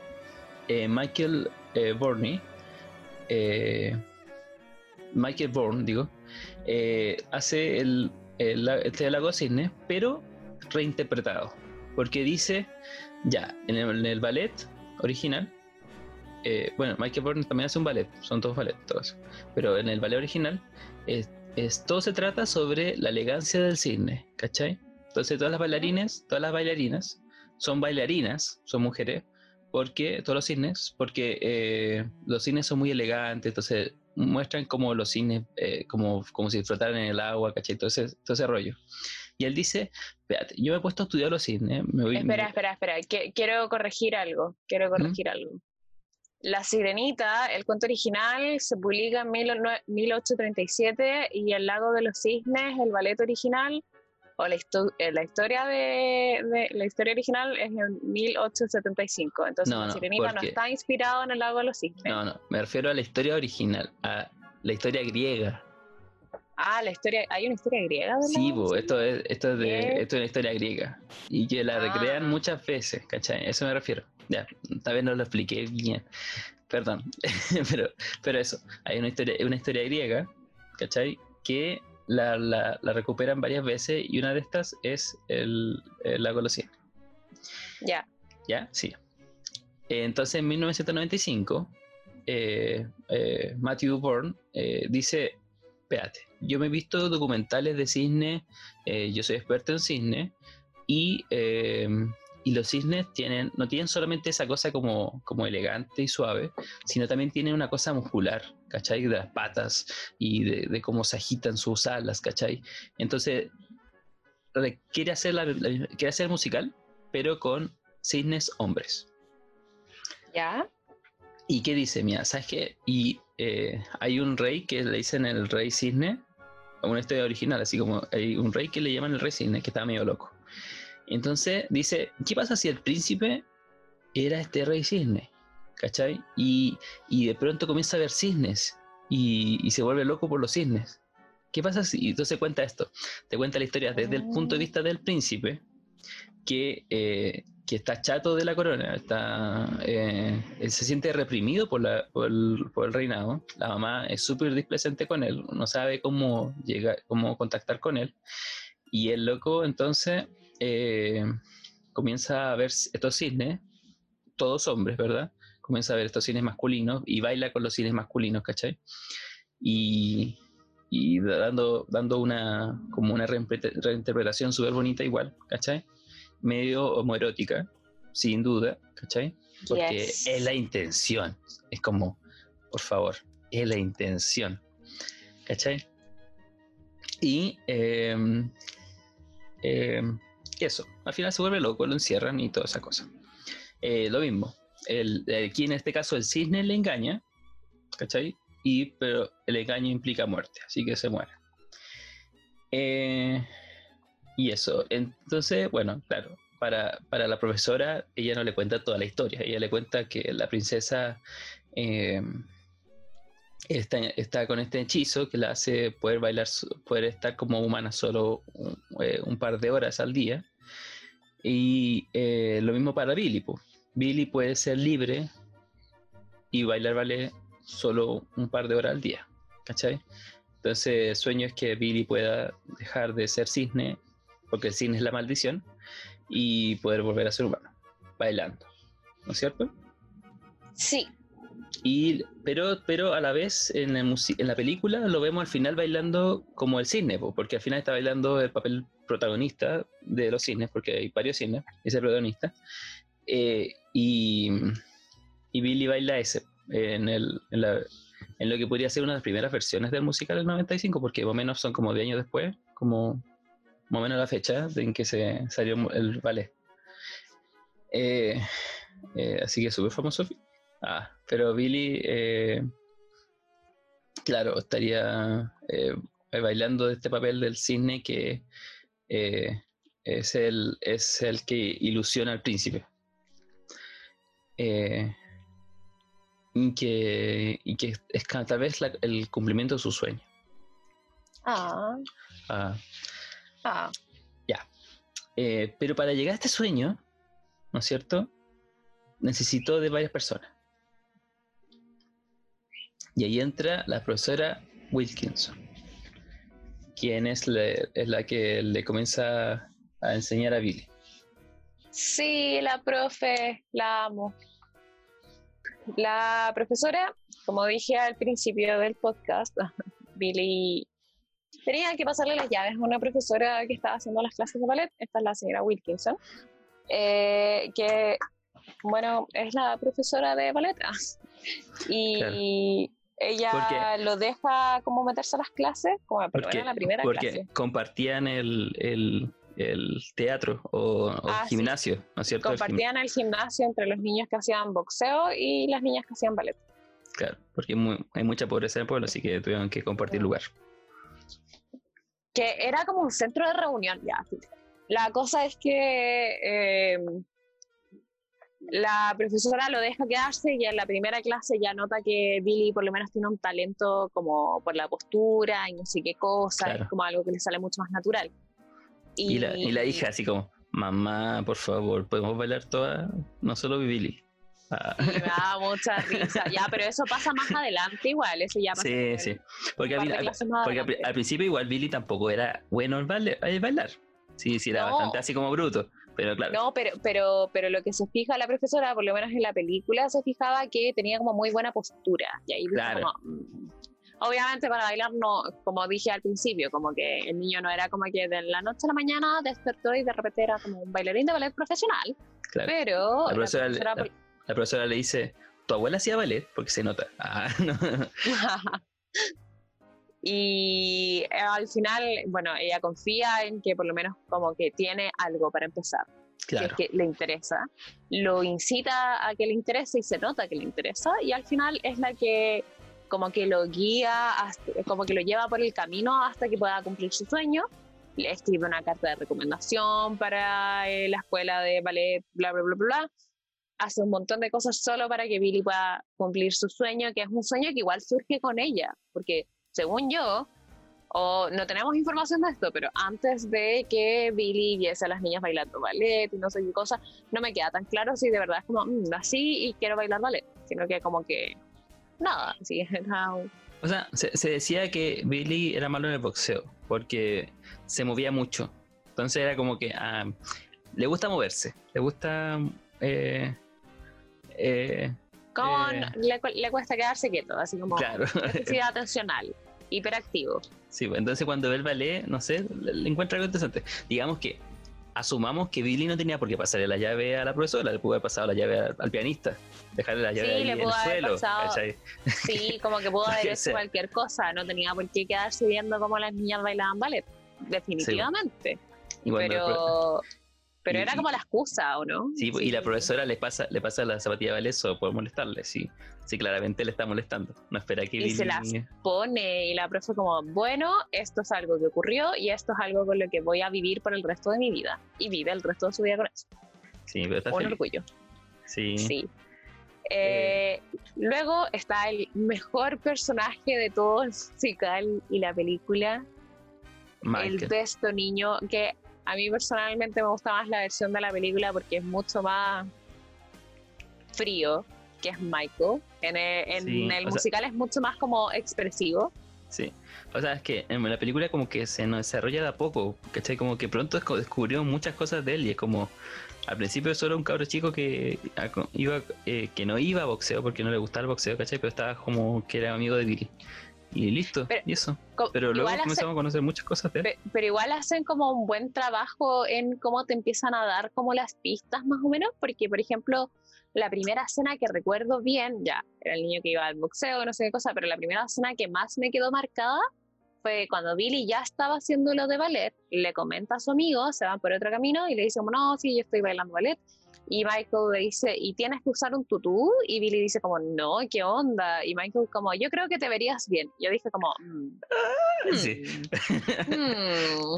eh, Michael eh, eh, Michael Bourne, digo, hace el, el, este lago cisne, pero reinterpretado, porque dice, ya, en el, ballet original, bueno, Michael Bourne también hace un ballet, son todos ballet, todos, pero en el ballet original, es, es- todo se trata sobre la elegancia del cisne, ¿cachai? Entonces todas las bailarines, todas las bailarinas son bailarinas, son mujeres, porque todos los cisnes, porque eh, los cisnes son muy elegantes, entonces muestran como los cisnes, eh, como, como si flotaran en el agua, ¿cachai? Todo ese, todo ese rollo. Y él dice, espérate, yo me he puesto a estudiar los cisnes, me voy... Espera, espera, espera. que- quiero corregir algo. Quiero corregir algo. La Sirenita, el cuento original, se publica en 19- 1837 y El Lago de los Cisnes, el ballet original, o la, histo- eh, la historia de, de- la historia original es en 1875. Entonces No, la no, Sirenita no está inspirado en El Lago de los Cisnes. No, no, me refiero a la historia original, a la historia griega. Ah, la historia, hay una historia griega. del Sí, bo, esto es, esto, es de, esto es una historia griega. Y que la recrean Ah. muchas veces, ¿cachai? Eso me refiero. Ya, tal vez no lo expliqué bien. Perdón. pero, pero eso, hay una historia, una historia griega, ¿cachai? Que la, la, la recuperan varias veces y una de estas es el, los Cisnes. Ya. ¿Ya? Sí. Entonces, en 1995, eh, eh, Matthew Bourne eh, dice, espérate, yo me he visto documentales de cisne, eh, yo soy experto en cisne, y, eh, y los cisnes tienen, no tienen solamente esa cosa como, como elegante y suave, sino también tienen una cosa muscular, ¿cachai? De las patas y de, de cómo se agitan sus alas, ¿cachai? Entonces, re- quiere hacer, la, la- quiere hacer musical, pero con cisnes hombres. ¿Ya? ¿Y qué dice? Mira, ¿sabes qué? Y eh, hay un rey que le dicen el rey cisne, una historia original, así como hay un rey que le llaman el rey cisne, que estaba medio loco. Entonces dice, ¿qué pasa si el príncipe era este rey cisne? ¿Cachai? Y, y de pronto comienza a ver cisnes y, y se vuelve loco por los cisnes. ¿Qué pasa si? Entonces cuenta esto, te cuenta la historia desde el punto de vista del príncipe, que, eh, que está chato de la corona, está, eh, él se siente reprimido por, la, por, el, por el reinado, la mamá es súper displecente con él, no sabe cómo, llegar, cómo contactar con él, y el loco entonces eh, comienza a ver estos cisnes, todos hombres, ¿verdad? Comienza a ver estos cines masculinos y baila con los cines masculinos, ¿cachai? Y, y dando, dando una, como una reinterpreta- reinterpretación súper bonita igual, ¿cachai? Medio homoerótica, sin duda, ¿cachai? Porque Yes. es la intención. Es como, por favor, es la intención. ¿Cachai? Y em, em, eso, al final se vuelve loco, lo encierran y toda esa cosa. Eh, lo mismo, el, aquí en este caso el cisne le engaña, ¿cachai? Y, pero el engaño implica muerte, así que se muere. Eh, y eso, entonces, bueno, claro, para, para, la profesora, ella no le cuenta toda la historia, ella le cuenta que la princesa eh, está, está, con este hechizo que la hace poder bailar, poder estar como humana solo un, eh, par de horas al día. Y lo mismo para Billy, Billy puede ser libre y bailar ballet solo un par de horas al día, ¿cachai? Entonces, el sueño es que Billy pueda dejar de ser cisne, porque el cisne es la maldición, y poder volver a ser humano, bailando, ¿no es cierto? Sí. Y, pero, pero a la vez en, en la película lo vemos al final bailando como el cisne, porque al final está bailando el papel protagonista de los cisnes, porque hay varios cisnes, ese protagonista, eh, y, Billy baila ese en, el, en la, en lo que podría ser una de las primeras versiones del musical del 95, porque más o menos son como de años después, como más o menos la fecha en que se salió el ballet. Eh, eh, así que súper famoso. Ah, pero Billy, eh, claro, estaría bailando de este papel del cisne que es, el, es el que ilusiona al príncipe. Y que, y que es tal vez el cumplimiento de su sueño. Ah. Ah. Ah. Ya. Eh, pero para llegar a este sueño, ¿no es cierto? Necesitó de varias personas. Y ahí entra la profesora Wilkinson, quien es la que le comienza a enseñar a Billy. Sí, la profe, la amo. La profesora, como dije al principio del podcast, Billy tenía que pasarle las llaves a una profesora que estaba haciendo las clases de ballet, esta es la señora Wilkinson, eh, que, bueno, es la profesora de ballet. y ella lo deja como meterse a las clases, como porque, en la primera porque compartían el, el, teatro o, ah, gimnasio, ¿no es cierto? Compartían el gimnasio entre los niños que hacían boxeo y las niñas que hacían ballet. Claro, porque hay mucha pobreza en el pueblo, así que tuvieron que compartir lugar que era como un centro de reunión ya. La cosa es que eh, la profesora lo deja quedarse y en la primera clase ya nota que Billy por lo menos tiene un talento como por la postura y no sé qué cosa, es como algo que le sale mucho más natural. Y, la, y la hija así como, mamá, por favor, ¿podemos bailar todas? No solo Billy. me da mucha risa. Ya, pero eso pasa más adelante igual, eso ya pasa. Sí, sí. Porque, al, principio igual Billy tampoco era bueno en bailar. Sí, sí, era bastante así como bruto. Pero claro. No, pero, pero, pero lo que se fija la profesora, por lo menos en la película, se fijaba que tenía como muy buena postura. Y ahí claro. Mm, obviamente para bailar no, como dije al principio, como que el niño no era como que de la noche a la mañana despertó y de repente era como un bailarín de ballet profesional. Claro. Pero la profesora, la profesora le dice, tu abuela hacía ballet, porque se nota. Ah, y al final, bueno, ella confía en que por lo menos como que tiene algo para empezar. Claro. Que, le interesa, lo incita a que le interese y se nota que le interesa y al final es la que como que lo guía, como que lo lleva por el camino hasta que pueda cumplir su sueño. Le escribe una carta de recomendación para eh, la escuela de ballet, bla, bla, bla, bla hace un montón de cosas solo para que Billy pueda cumplir su sueño, que es un sueño que igual surge con ella, porque según yo, o no tenemos información de esto, pero antes de que Billy viese a las niñas bailando ballet y no sé qué cosa, no me queda tan claro si de verdad es como mm, así y quiero bailar ballet, sino que como que nada, así O sea, se, decía que Billy era malo en el boxeo porque se movía mucho. Entonces era como que ah, le gusta moverse, le gusta eh, eh, Con, eh, le, cuesta quedarse quieto, así como claro. necesidad atencional, hiperactivo. Sí, pues entonces cuando ve el ballet, no sé, le, encuentra algo interesante. Digamos que asumamos que Billy no tenía por qué pasarle la llave a la profesora, le pudo haber pasado la llave al, pianista, dejarle la llave Sí, ahí le en pudo el haber suelo. pasado. Sí, como que pudo haber hecho cualquier cosa, no tenía por qué quedarse viendo cómo las niñas bailaban ballet, definitivamente. La pro- pero pero y- era como la excusa, ¿o no? sí, y la profesora le pasa, le pasa la zapatilla de eso por molestarle, sí. Sí, claramente le está molestando. No espera que Y se las pone y la profe como, bueno, esto es algo que ocurrió y esto es algo con lo que voy a vivir por el resto de mi vida. Y vive el resto de su vida con eso. Sí, pero está Un feliz. orgullo. Sí. Sí. Eh, luego está el mejor personaje de todo el musical y la película, el Michael. de este niño, que a mí personalmente me gusta más la versión de la película porque es mucho más frío, que es Michael. En el, en Sí, el sea- musical es mucho más como expresivo. Sí. O sea, es que en la película como que se nos desarrolla de a poco, ¿cachai? Como que pronto descu- descubrió muchas cosas de él y es como... Al principio solo un cabro chico que iba eh, que no iba a boxeo porque no le gustaba el boxeo, ¿cachai? Pero estaba como que era amigo de Billy. Y listo, Pero- y eso. Pero luego hace- comenzamos a conocer muchas cosas de él. Pe- Pero igual hacen como un buen trabajo en cómo te empiezan a dar como las pistas más o menos, porque por ejemplo, la primera escena que recuerdo bien, ya, era el niño que iba al boxeo, no sé qué cosa, pero la primera escena que más me quedó marcada fue cuando Billy ya estaba haciendo lo de ballet, le comenta a su amigo, se van por otro camino y le dice, no, sí, yo estoy bailando ballet. Y Michael le dice, ¿y tienes que usar un tutú? Y Billy dice como, no, ¿qué onda? Y Michael como, yo creo que te verías bien. Yo dije como, "Mm, Sí. hmm,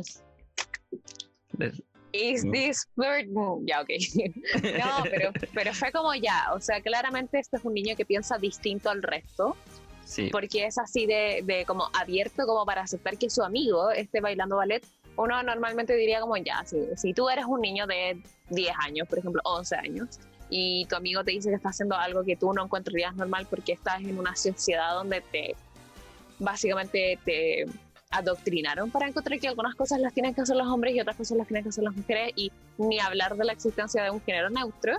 Is Mm. this bird? Mm, Ya, ok. No, pero, pero fue como ya, o sea, claramente este es un niño que piensa distinto al resto, Sí. porque es así de, de como abierto como para aceptar que su amigo esté bailando ballet. Uno normalmente diría como ya, si, si tú eres un niño de 10 años, por ejemplo, 11 años, y tu amigo te dice que está haciendo algo que tú no encontrarías normal porque estás en una sociedad donde te básicamente te adoctrinaron para encontrar que algunas cosas las tienen que hacer los hombres y otras cosas las tienen que hacer las mujeres y ni hablar de la existencia de un género neutro,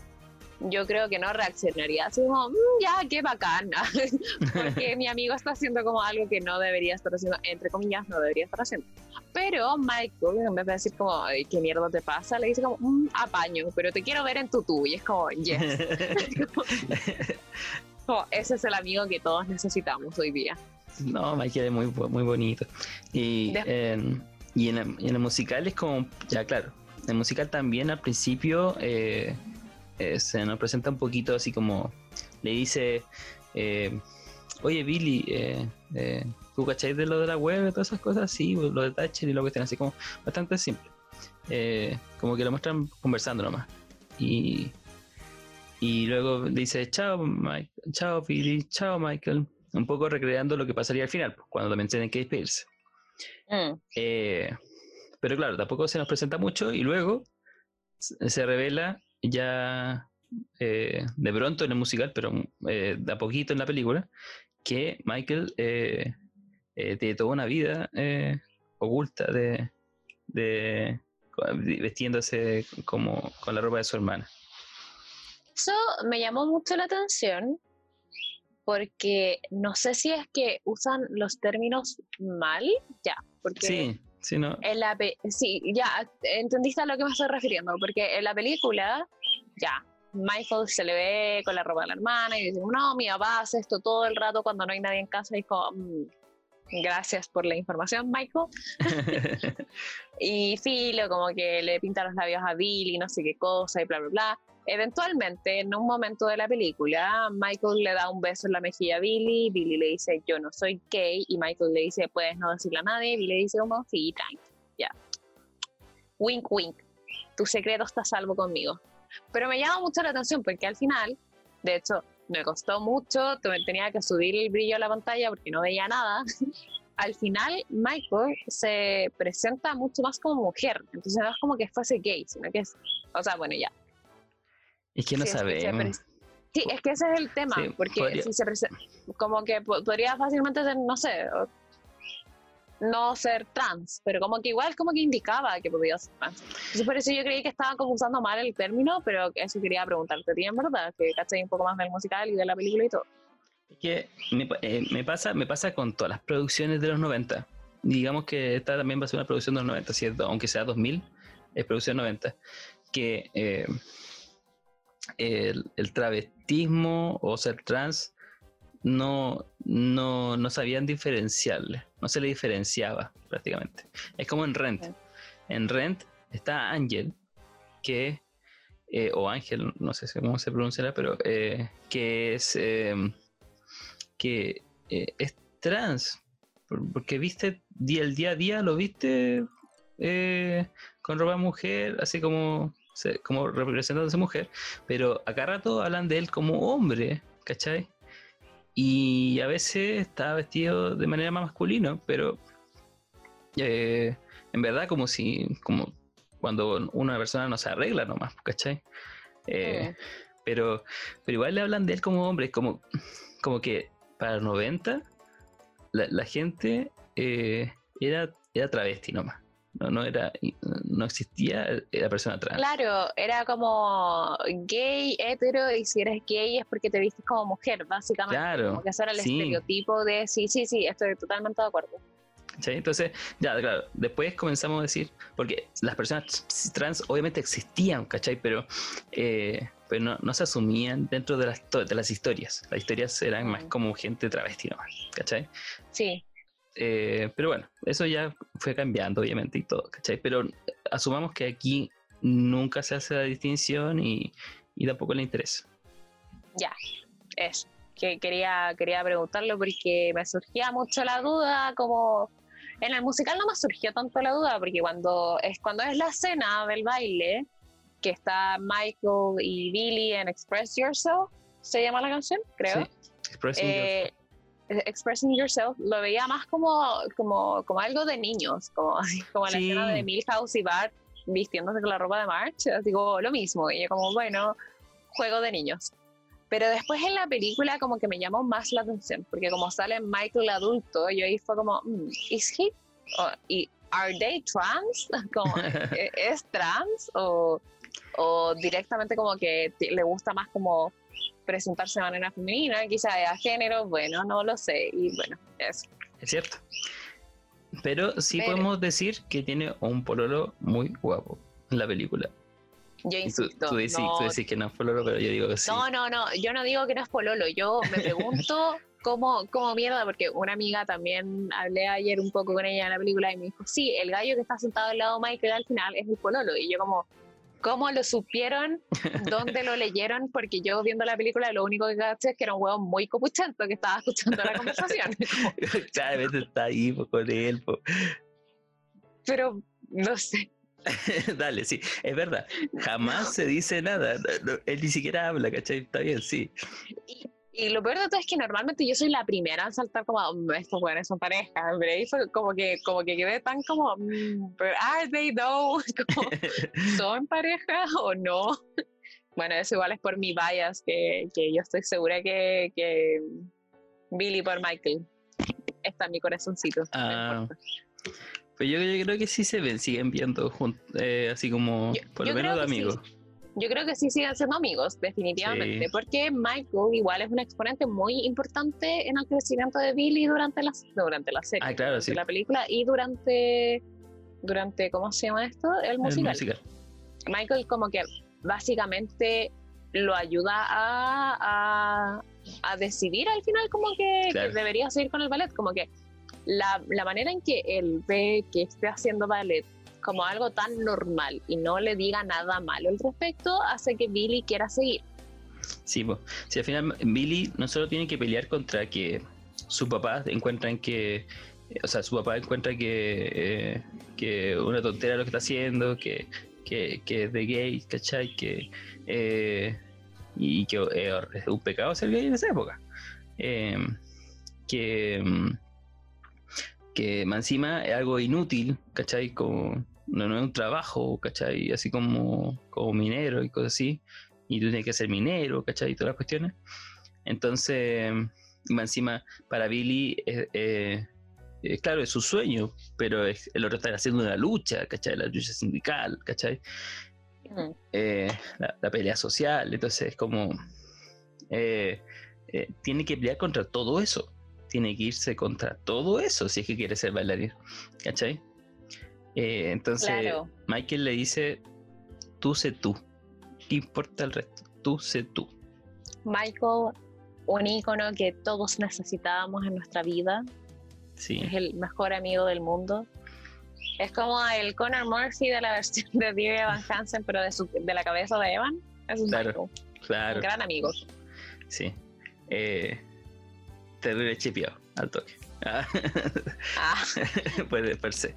yo creo que no reaccionaría así como, "Mm, ya, qué bacana, porque mi amigo está haciendo como algo que no debería estar haciendo, entre comillas, no debería estar haciendo. Pero Michael, en vez de decir como, "Ay, ¿qué mierda te pasa? Le dice como, "Mm, apaño, pero te quiero ver en tutú. Y es como, yes. Como, ese es el amigo que todos necesitamos hoy día. No, Michael es muy, muy bonito. Y, en, y en, el- en el musical es como, ya claro, en el musical también al principio eh, eh, se nos presenta un poquito así como, le dice, eh, oye Billy, eh, eh, ¿tú cacháis de lo de la web y todas esas cosas? Sí, lo de Thatcher y lo que están así como bastante simple. Eh, como que lo muestran conversando nomás. Y, y luego dice, chao, Mike, chao Billy, chao Michael. Un poco recreando lo que pasaría al final, pues, cuando también tienen que despedirse. Mm. Eh, pero claro, tampoco se nos presenta mucho y luego se revela ya eh, de pronto en el musical, pero eh, de a poquito en la película, que Michael eh, eh, tiene toda una vida eh, oculta de, de vestiéndose como con la ropa de su hermana. Eso me llamó mucho la atención porque no sé si es que usan los términos mal, ya, porque Sí, sí, ¿no? en la sí, ya, entendiste a lo que me estoy refiriendo, porque en la película, ya, Michael se le ve con la ropa de la hermana y dice, no, mi papá hace esto todo el rato cuando no hay nadie en casa y es como, "Mm, gracias por la información, Michael. Y Filo como que le pinta los labios a Billy, no sé qué cosa y bla, bla, bla. Eventualmente, en un momento de la película, Michael le da un beso en la mejilla a Billy, Billy le dice, yo no soy gay, y Michael le dice, puedes no decirle a nadie, Billy le dice como, sí, tranqui, ya. Wink, wink, tu secreto está a salvo conmigo. Pero me llama mucho la atención porque al final, de hecho, me costó mucho, te- tenía que subir el brillo a la pantalla porque no veía nada. al final Michael se presenta mucho más como mujer, entonces no es como que fuese gay, sino que es, o sea, bueno, ya. Es que no Sí, es que se sabemos. Sí, es que ese es el tema, Sí, porque podría- si se presenta, como que po- podría fácilmente ser, no sé, no ser trans, pero como que igual como que indicaba que podía ser trans. Entonces por eso yo creí que estaba como usando mal el término, pero eso quería preguntarte a ti, en verdad, que cachai un poco más del musical y de la película y todo. Es que me, eh, me pasa, me pasa con todas las producciones de los 90. Digamos que esta también va a ser una producción de los 90, ¿cierto? Aunque sea 2000, es producción 90, que eh, el, el, travestismo o ser trans no, no, no sabían diferenciarle, no se le diferenciaba prácticamente. Es como en Rent. En Rent está Ángel, que, eh, o Ángel, no sé cómo se pronunciará, pero eh, que es, em, que eh, es trans, porque viste el día a día, lo viste con ropa mujer, así como, como representándose mujer, pero acá rato hablan de él como hombre, ¿cachai? Y a veces está vestido de manera más masculina, pero eh, en verdad como si, como cuando una persona no se arregla nomás, ¿cachai? Eh, pero, pero igual le hablan de él como hombre, como, como que para los 90 la, gente eh, era, era travesti nomás no, no era, no existía la persona trans. Claro, era como gay, hetero, y si eres gay es porque te vistes como mujer, básicamente. Claro. Como que ese era el estereotipo de sí, sí, sí, estoy totalmente de acuerdo. ¿Sí? Entonces, ya, claro, después comenzamos a decir, porque las personas trans obviamente existían, ¿cachai? Pero, eh, pero no, se asumían dentro de las, de las historias. Las historias eran más como gente travesti nomás, ¿cachai? Sí. Eh, pero bueno, eso ya fue cambiando, obviamente, y todo, ¿cachai? Pero asumamos que aquí nunca se hace la distinción y, tampoco le interesa. Ya, eso. Que quería, quería preguntarlo porque me surgía mucho la duda, como en el musical no me surgió tanto la duda, porque cuando es, cuando es la escena del baile, que está Michael y Billy en Express Yourself, se llama la canción, creo. Sí, Expressing eh, Expressing Yourself lo veía más como, como, como algo de niños, como, como la escena de Milhouse y Bart vistiéndose con la ropa de March, digo lo mismo, y yo como, bueno, juego de niños. Pero después en la película como que me llamó más la atención, porque como sale Michael adulto, yo ahí fue como, mm, ¿is he? ¿Y are they trans? Como, ¿e-, ¿Es trans? O, o directamente como que le gusta más como presentarse de manera femenina, quizá a género, bueno, no lo sé, y bueno, eso. Es cierto. Pero sí podemos decir que tiene un pololo muy guapo en la película. Yo insisto. Tú, decís, que no es pololo, pero yo digo que sí. No, no, no, yo no digo que no es pololo, yo me pregunto cómo, cómo mierda, porque una amiga también hablé ayer un poco con ella en la película y me dijo, sí, el gallo que está sentado al lado de Michael al final es el pololo, y yo como, ¿Cómo lo supieron? ¿Dónde lo leyeron? Porque yo viendo la película lo único que caché es que era un huevo muy copuchento que estaba escuchando la conversación. Claramente está ahí con él. Pero no sé. Dale, sí, es verdad. Jamás se dice nada. él ni siquiera habla, ¿cachai? Está bien, sí. Y lo peor de todo es que normalmente yo soy la primera en saltar como, mm, estos buenos son pareja, pero ahí fue como que, como que quedé tan como, mm, are they though? ¿Son pareja o no? Bueno, eso igual es por mi bias, que, que yo estoy segura que, que Billy por Michael está en mi corazoncito. Ah, pues yo, creo que sí se ven, siguen viendo eh, así como, por lo menos de amigos. Yo creo que sí siguen siendo amigos, definitivamente, porque Michael igual es un exponente muy importante en el crecimiento de Billy durante la, durante la serie, ah, claro, la película y durante, durante, ¿cómo se llama esto? El musical. Michael como que básicamente lo ayuda a, a, decidir al final como que, debería seguir con el ballet, como que la, la manera en que él ve que esté haciendo ballet como algo tan normal y no le diga nada malo al respecto, hace que Billy quiera seguir. Sí, pues, si al final Billy no solo tiene que pelear contra que su papá encuentran que, o sea, su papá encuentra que, eh, que una tontera lo que está haciendo, que, que, es de gay, ¿cachai? Que, eh, y que eh, es un pecado ser gay en esa época. que que encima es algo inútil, ¿cachai? Como, no, es un trabajo, ¿cachai? Así como, como minero y cosas así, y tú tienes que ser minero, ¿cachai? Y todas las cuestiones. Entonces, encima, para Billy, eh, claro, es su sueño, pero es, el otro está haciendo una lucha, ¿cachai? La lucha sindical, ¿cachai? Eh, la, pelea social, entonces es como... Eh, tiene que pelear contra todo eso. Tiene que irse contra todo eso si es que quiere ser bailarín, ¿cachai? Eh, entonces, Claro. Michael le dice, tú sé tú. ¿Qué importa el resto? Tú sé tú. Michael, un ícono que todos necesitábamos en nuestra vida, Sí, es el mejor amigo del mundo. Es como el Connor Murphy de la versión de Dear Evan Hansen, pero de, su- de la cabeza de Evan. Es un Claro. Michael, claro. un gran amigo. Sí. Eh, terrible chipeado al toque. Ah, Ah, pues per se.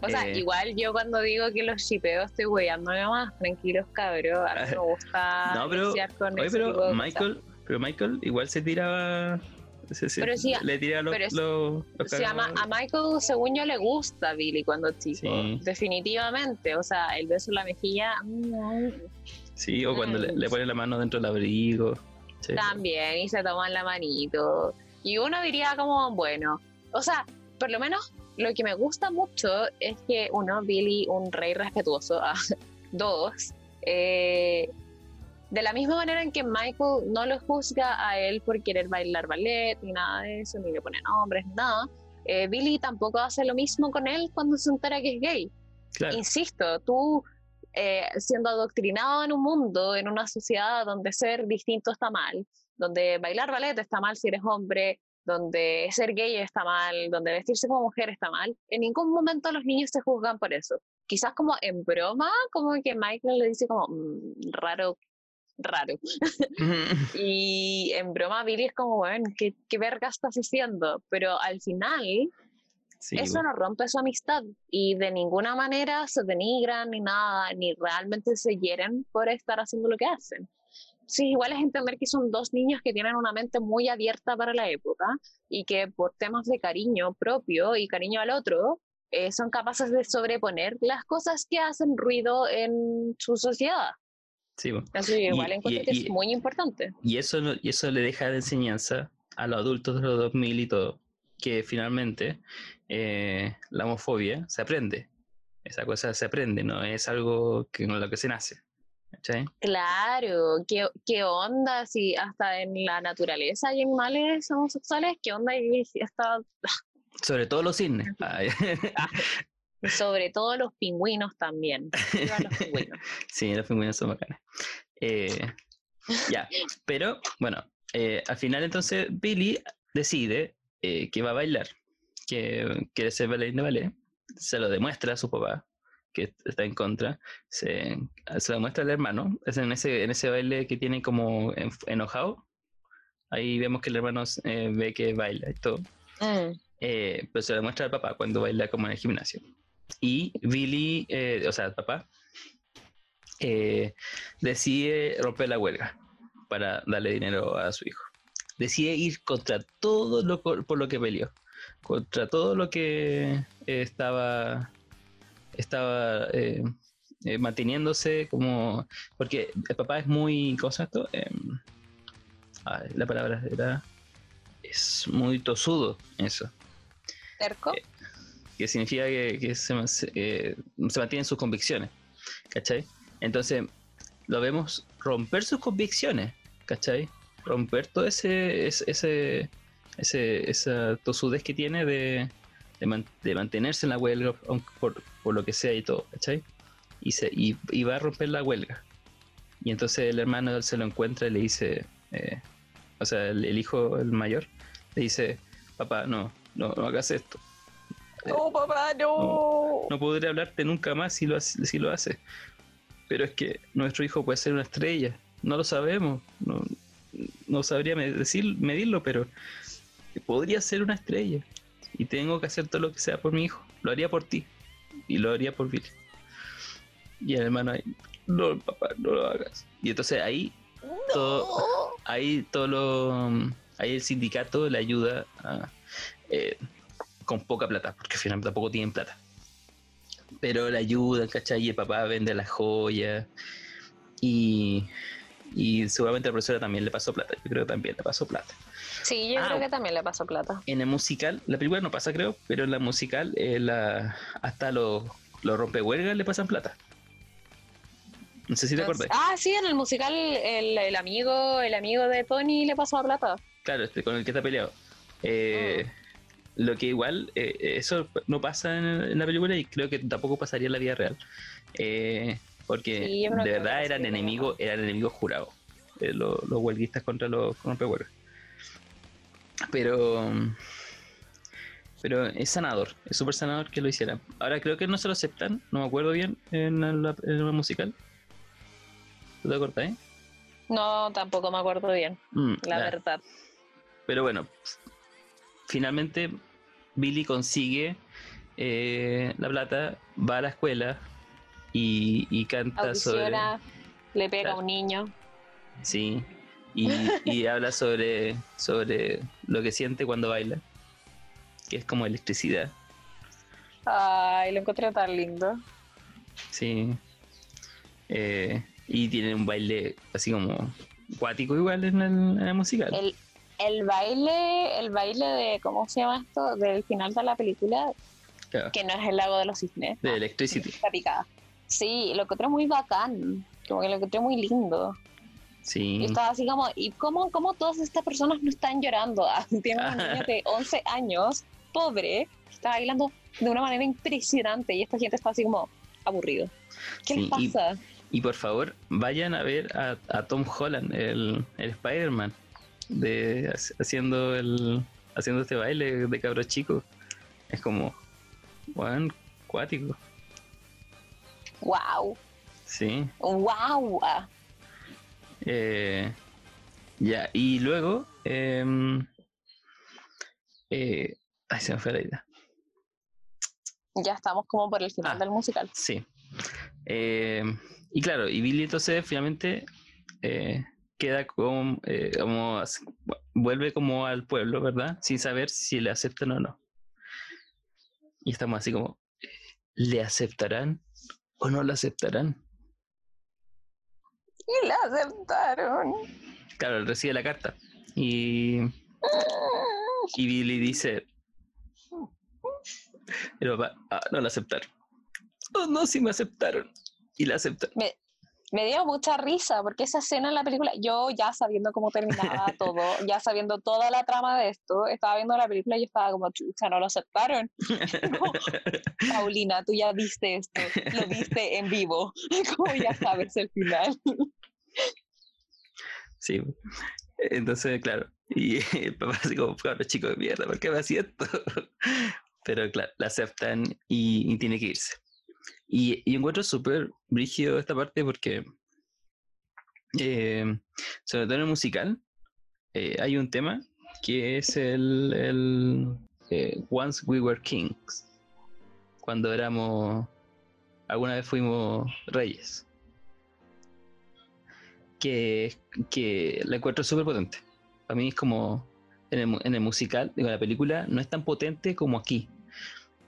o sea, Eh. igual yo cuando digo que los shipeo estoy weyándome más, tranquilos cabros, a mí me gusta No, pero- con Oye, ese tipo pero de Michael, pero Michael igual se tiraba. se- Pero sí, le tiraba los, pero sí- los- los cosas. Se llama, cagados. a Michael, según yo, le gusta Billy cuando es chico. Sí. Definitivamente. O sea, el beso en la mejilla. mm, Sí, o cuando le, Mm. le pone la mano dentro del abrigo. Sí. También, y se toman la manito. Y uno diría como, bueno, o sea, por lo menos lo que me gusta mucho es que uno, Billy, un rey respetuoso, ah, dos, eh, de la misma manera en que Michael no lo juzga a él por querer bailar ballet, ni nada de eso, ni le pone nombres, nada, eh, Billy tampoco hace lo mismo con él cuando se entera que es gay. Claro. Insisto, tú eh, siendo adoctrinado en un mundo, en una sociedad donde ser distinto está mal, donde bailar ballet está mal si eres hombre, donde ser gay está mal, donde vestirse como mujer está mal, en ningún momento los niños se juzgan por eso. Quizás como en broma, como que Michael le dice como, "Mm, raro, raro. Y en broma Billy es como, bueno, ¿qué, qué verga estás haciendo? Pero al final Sí, eso bueno. no rompe su amistad y de ninguna manera se denigran ni nada, ni realmente se hieren por estar haciendo lo que hacen. Sí, igual es entender que son dos niños que tienen una mente muy abierta para la época y que por temas de cariño propio y cariño al otro, eh, son capaces de sobreponer las cosas que hacen ruido en su sociedad. Sí, bueno. Así que igual Y- encuentro y- que y- es muy importante. Y eso, y eso le deja de enseñanza a los adultos de los 2000 y todo, que finalmente eh, la homofobia se aprende. Esa cosa se aprende, no es algo que, con lo que se nace. Claro, ¿qué, qué onda si hasta en la naturaleza hay animales homosexuales? ¿Qué onda y está Sobre todo los cisnes. Ay, sobre todo los pingüinos también? Viva los pingüinos. sí, los pingüinos son bacanes. Eh, ya, pero bueno, eh, al final entonces Billy decide eh, que va a bailar, que quiere ser bailarín de ballet, se lo demuestra a su papá, que está en contra, se, se lo muestra al hermano, es en ese, en ese baile que tiene como en- enojado, ahí vemos que el hermano eh, ve que baila y todo, Mm, eh, pero se lo muestra al papá cuando baila como en el gimnasio. Y Billy, eh, o sea, el papá, eh, decide romper la huelga para darle dinero a su hijo. Decide ir contra todo lo por lo que peleó, contra todo lo que estaba, estaba eh, eh, manteniéndose como... Porque el papá es muy... ¿Cómo se llama esto? Em, ay, la palabra era... Es muy tosudo, eso ¿Terco? Eh, que significa que, que se, se mantienen sus convicciones, ¿cachai? Entonces, lo vemos romper sus convicciones, ¿cachai? Romper todo ese, ese, ese, ese- esa tosudez que tiene de, de, man- de mantenerse en la huelga, por, por lo que sea y todo, ¿cachai? Y, se, y, y va a romper la huelga. Y entonces el hermano se lo encuentra y le dice, eh, o sea, el, el hijo, el mayor, le dice, papá, no, no, no hagas esto. ¡No, papá, no! No podré hablarte nunca más si lo, si lo hace. Pero es que nuestro hijo puede ser una estrella. No lo sabemos. No, no sabría decir, medirlo, pero podría ser una estrella. Y tengo que hacer todo lo que sea por mi hijo. Lo haría por ti. Y lo haría por Billy. Y el hermano ahí, no, papá, no lo hagas. Y entonces ahí, todo, ahí todo lo, ahí el sindicato le ayuda a, eh, con poca plata, porque al final tampoco tienen plata. Pero le ayuda, ¿cachai? Y el papá vende las joyas. Y, y seguramente la profesora también le pasó plata. Yo creo que también le pasó plata. Sí, yo Ah. creo que también le pasó plata. En el musical, la película no pasa, creo, pero en la musical, eh, la, hasta los, los rompehuelgas le pasan plata. No sé si te acuerdas. Ah, sí, en el musical el, el amigo el amigo de Tony le pasó plata. Claro, este, con el que está peleado. Eh, lo que igual, eh, eso no pasa en, la película y creo que tampoco pasaría en la vida real. Eh, porque de verdad eran enemigos, eran enemigos jurados. Eh, los, huelguistas contra los rompehuelgas. Pero pero es sanador, es súper sanador que lo hicieran. Ahora creo que no se lo aceptan, no me acuerdo bien en la, musical. ¿Tú te acuerdas, eh? No, tampoco me acuerdo bien, mm, la verdad. Pero bueno, finalmente Billy consigue eh, la plata, va a la escuela y, canta sobre. Le pega a un niño. Sí, y, habla sobre, sobre lo que siente cuando baila, que es como electricidad. Ay, lo encontré tan lindo. Sí. Eh, y tiene un baile así como cuático igual en el, en el musical. El, el baile, el baile de, ¿cómo se llama esto? Del final de la película, que no es el lago de los cisnes. De Electricity. Está picada. Sí, lo encontré muy bacán, como que lo encontré muy lindo. Sí. Y estaba así como, ¿y cómo, cómo todas estas personas no están llorando? Ah, tiene una niña de 11 años, pobre, que está bailando de una manera impresionante y esta gente está así como aburrido. ¿Qué les pasa? Y, por favor, vayan a ver a, Tom Holland, el, el Spider-Man de haciendo el haciendo este baile de cabros chicos. Es como, bueno, cuático. Wow. Sí. Wow. Eh, ya, y luego, eh, eh, ay, se me fue la idea. Ya estamos como por el final ah, del musical. Sí. Eh, y claro, y Billy entonces finalmente eh, queda como, como, vuelve como al pueblo, ¿verdad? Sin saber si le aceptan o no. Y estamos así como, ¿le aceptarán o no le aceptarán? Y la aceptaron. Claro, él recibe la carta. Y, y Billy dice, pero ah, no la aceptaron. Oh, no, sí me aceptaron. Y la aceptaron me dio mucha risa porque esa escena en la película, yo ya sabiendo cómo terminaba todo, ya sabiendo toda la trama de esto, estaba viendo la película y yo estaba como, chucha, no lo aceptaron. Paulina, tú ya viste esto, lo viste en vivo, como ya sabes el final. Sí, entonces, claro, y el papá así como, los chicos de mierda, ¿por qué me hacía esto? Pero claro, la aceptan y tiene que irse. Y, encuentro súper brígido esta parte porque, eh, sobre todo en el musical, eh, hay un tema que es el, el eh, Once We Were Kings, cuando éramos, alguna vez fuimos reyes. Que, que la encuentro súper potente. Para mí es como en el, en el musical, en la película, no es tan potente como aquí.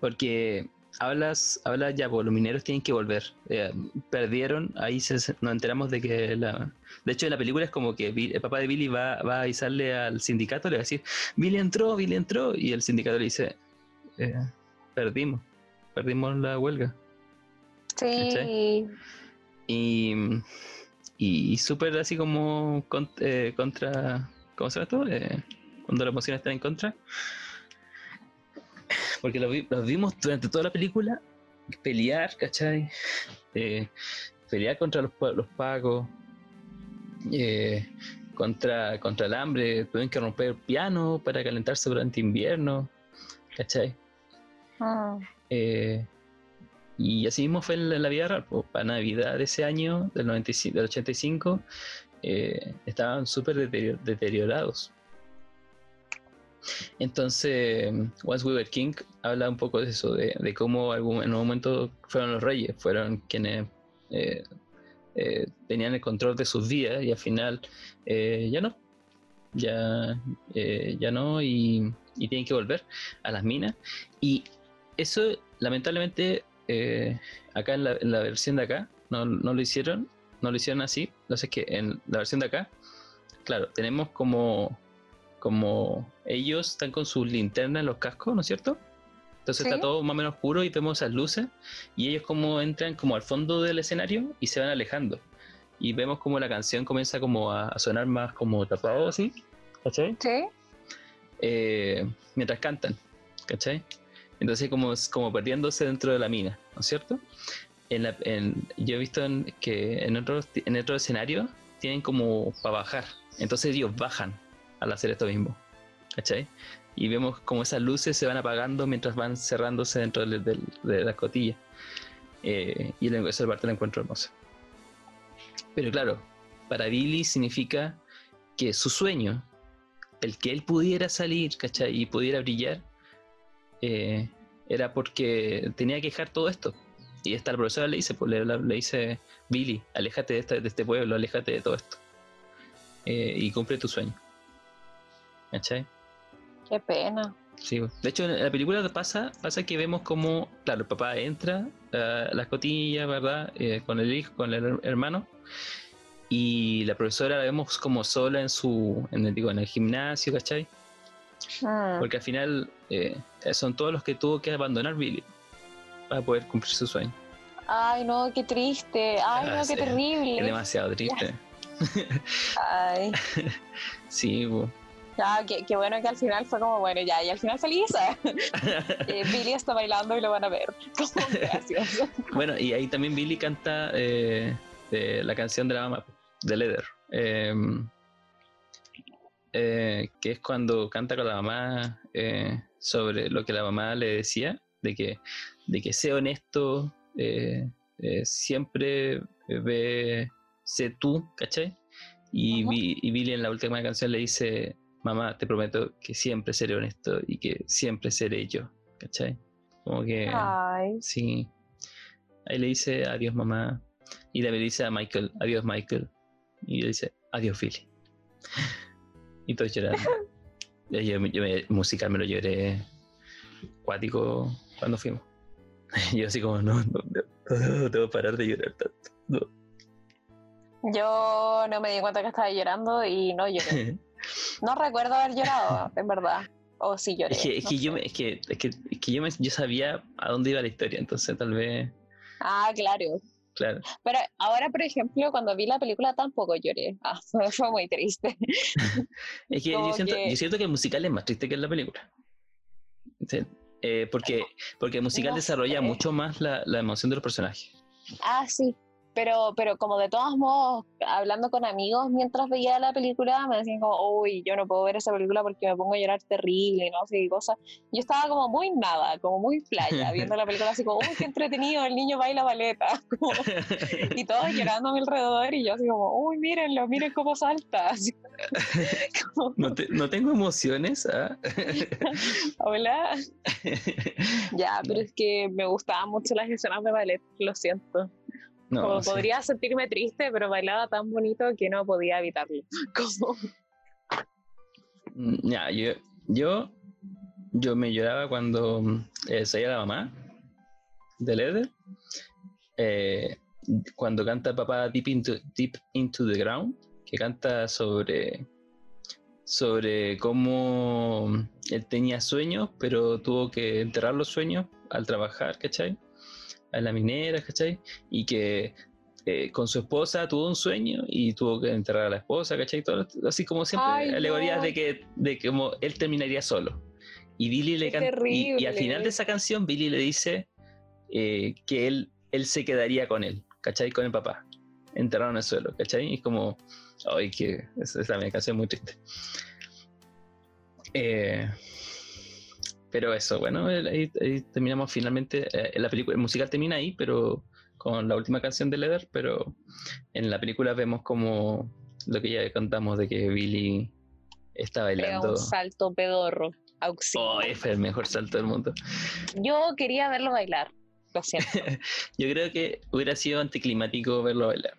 Porque hablas, hablas ya, pues los mineros tienen que volver. Eh, perdieron, ahí se, nos enteramos de que la... De hecho, en la película es como que el papá de Billy va, va a avisarle al sindicato, le va a decir, Billy entró, Billy entró, y el sindicato le dice, eh, perdimos, perdimos la huelga. Sí. Y, y, súper así como eh, contra, ¿cómo se llama esto? cuando la emoción está en contra porque los, vimos durante toda la película pelear, ¿cachai? Eh, pelear contra los, los pagos, eh, contra, contra el hambre, tuvieron que romper el piano para calentarse durante invierno, ¿cachai? Ah. Eh, y así mismo fue en la, vida real, para Navidad de ese año, del, 95, del 85, estaban súper deteriorados. Entonces, Once We Were King habla un poco de eso, de, cómo algún, en un momento fueron los reyes, fueron quienes eh, eh, tenían el control de sus vidas y al final eh, ya no, ya, ya no y, tienen que volver a las minas. Y eso, lamentablemente, acá en la, versión de acá, no, lo hicieron, no lo hicieron así. Sé, que en la versión de acá, claro, tenemos como como ellos están con sus linternas en los cascos, ¿no es cierto? Entonces está todo más o menos oscuro y vemos esas luces y ellos como entran como al fondo del escenario y se van alejando. Y vemos como la canción comienza como a, sonar más como tapado así, ¿cachai? Sí. Eh, mientras cantan. ¿cachai? Entonces como, como perdiéndose dentro de la mina, ¿no es cierto? En la, en, yo he visto en, que en otro, en otro escenario tienen como para bajar, entonces ellos bajan al hacer esto mismo, ¿cachai? Y vemos como esas luces se van apagando mientras van cerrándose dentro de, la cotilla. Eh, y esa parte la encuentro hermosa. Pero claro, para Billy significa que su sueño, el que él pudiera salir, ¿cachai? Y pudiera brillar, eh, era porque tenía que dejar todo esto. Y esta la profesora le dice, pues, le, dice, Billy, aléjate de, este, de este pueblo, aléjate de todo esto. Eh, y cumple tu sueño. ¿Cachai? Qué pena. Sí, de hecho en la película pasa, pasa que vemos como, claro, el papá entra a la escotilla, ¿verdad? Eh, con el hijo, con el hermano, y la profesora la vemos como sola en su, en el, digo, en el gimnasio, ¿cachai? Ah. Porque al final eh, son todos los que tuvo que abandonar Billy para poder cumplir su sueño. Ay, no, qué triste. Ay, no, qué terrible. Es demasiado triste. Ay. sí. Ya, qué, bueno que al final fue como, bueno, ya, y al final feliz. eh, Billy está bailando y lo van a ver. Gracias. bueno, y ahí también Billy canta eh, la canción de la mamá, de Leather. Em, eh, que es cuando canta con la mamá eh, sobre lo que la mamá le decía, de que, de que sea honesto, siempre ve, sé tú, ¿cachai? Y, y Billy en la última canción le dice, mamá, te prometo que siempre seré honesto y que siempre seré yo, ¿cachai? Como que... Ay. Sí. Ahí le dice adiós mamá. Y le dice a Michael, adiós Michael. Y le dice, adiós Philly. Y todos llorando. yo, yo me, musical me lo lloré cuático cuando fuimos. yo así como, no, no, no, tengo que parar de llorar tanto. No. Yo no me di cuenta que estaba llorando y no lloré. No recuerdo haber llorado, en verdad. O si lloré. Es que, es que yo, me, es que, es que, es que yo, me, yo sabía a dónde iba la historia, entonces tal vez. Ah, claro. Claro. Pero ahora, por ejemplo, cuando vi la película tampoco lloré. Ah, fue muy triste. es que yo, siento, que yo siento que el musical es más triste que la película. Eh, porque, porque el musical desarrolla mucho más la, la emoción de los personajes. Ah, sí, pero, pero como de todos modos, hablando con amigos mientras veía la película, me decían como, uy, yo no puedo ver esa película porque me pongo a llorar terrible, no sé qué cosa. Yo estaba como muy nada, como muy playa, viendo la película así como, uy, qué entretenido, el niño baila baleta. y todos llorando a mi alrededor y yo así como, uy, mírenlo, miren cómo salta. no, no, tengo emociones. ¿ah? Hola. ya, pero es que me gustaban mucho las escenas de ballet, lo siento. Como podría sentirme triste, pero bailaba tan bonito que no podía evitarlo. Mm, ya, yo, yo, yo me lloraba cuando eh, salía la mamá de Leder. Eh, cuando canta papá Deep into, Deep into the Ground, que canta sobre, sobre cómo él tenía sueños, pero tuvo que enterrar los sueños al trabajar, ¿cachai? A la minera, ¿cachai? Y que eh, con su esposa tuvo un sueño y tuvo que enterrar a la esposa, ¿cachai? Todo, así como siempre, alegorías de que de como él terminaría solo. Y Billy le canta. Y, al final de esa canción, Billy le dice eh, que él, él se quedaría con él, ¿cachai? Con el papá, enterrado en el suelo, ¿cachai? Y es como, ay, que esa es la canción muy triste. Eh, pero eso, bueno, ahí, terminamos finalmente. Eh, la película, el musical termina ahí, pero con la última canción de Leather, pero en la película vemos como lo que ya contamos de que Billy está bailando. un salto pedorro. Auxilio. Oh, fue el mejor salto del mundo. Yo quería verlo bailar, lo siento. Yo creo que hubiera sido anticlimático verlo bailar.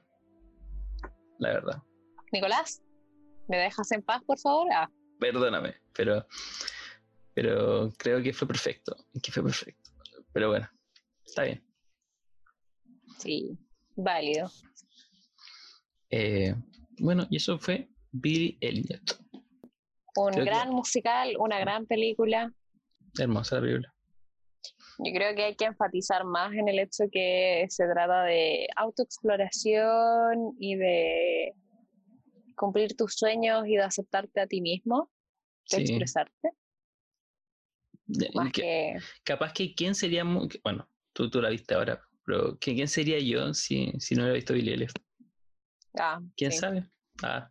La verdad. Nicolás, ¿me dejas en paz, por favor? Ah. Perdóname, pero pero creo que fue perfecto, que fue perfecto. Pero bueno, está bien. Sí, válido. Eh, bueno, y eso fue Billy Elliot. Un gran musical, una gran película. Hermosa la película. Yo creo que hay que enfatizar más en el hecho que se trata de autoexploración y de cumplir tus sueños y de aceptarte a ti mismo, de expresarte. Más que-. Capaz que quién sería, bueno, tú, tú la viste ahora, pero que quién sería yo si, si no hubiera visto Billy Elliot. Ah, ¿Quién sí. sabe? Ah,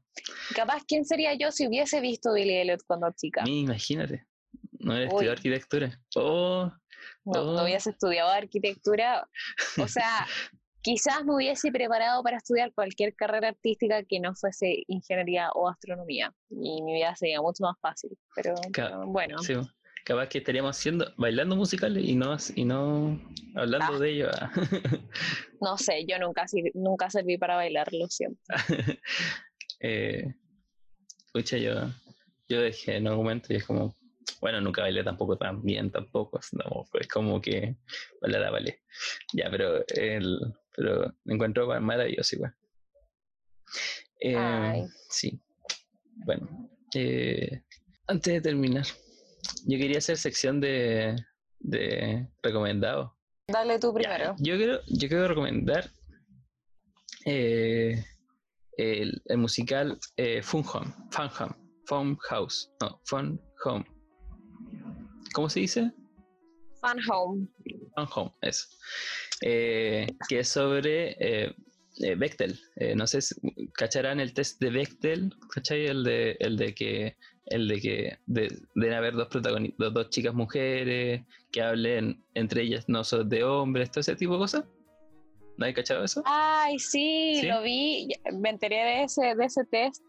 Capaz, ¿quién sería yo si hubiese visto Billy Elliot cuando chica? imagínate. No hubiera estudiado arquitectura. Oh, No, no Oh. hubiese estudiado arquitectura. O sea, quizás me hubiese preparado para estudiar cualquier carrera artística que no fuese ingeniería o astronomía. Y mi vida sería mucho más fácil. Pero, bueno, sí, capaz que estaríamos haciendo, bailando musicales y no, y no hablando Ah. de ello. ah. no sé, yo nunca, nunca serví para bailar, lo siento. eh, pucha, yo, yo dejé en algún momento y es como, bueno, nunca bailé tampoco tan bien, tampoco, es- no, es como que bailar ballet. Ya, pero, el, pero me encuentro ma- maravilloso igual. Eh, Ay. sí, bueno, eh, antes de terminar, yo quería hacer sección de, de recomendados. Dale tú Ya, primero. yo quiero, yo quiero recomendar eh, el, el musical eh, Fun Home, Fun Home, Fun House, no, Fun Home. ¿Cómo se dice? Fun Home. Fun Home, eso. Eh, que es sobre Bechtel. No sé si cacharán el test de Bechtel, ¿cachai? El de, el de que el de que de- deben haber dos protagonistas, dos chicas mujeres que hablen entre ellas, no son de hombres, todo ese tipo de cosas. ¿No hay cachado eso? Ay, sí, ¿Sí? lo vi. Me enteré de ese, de ese test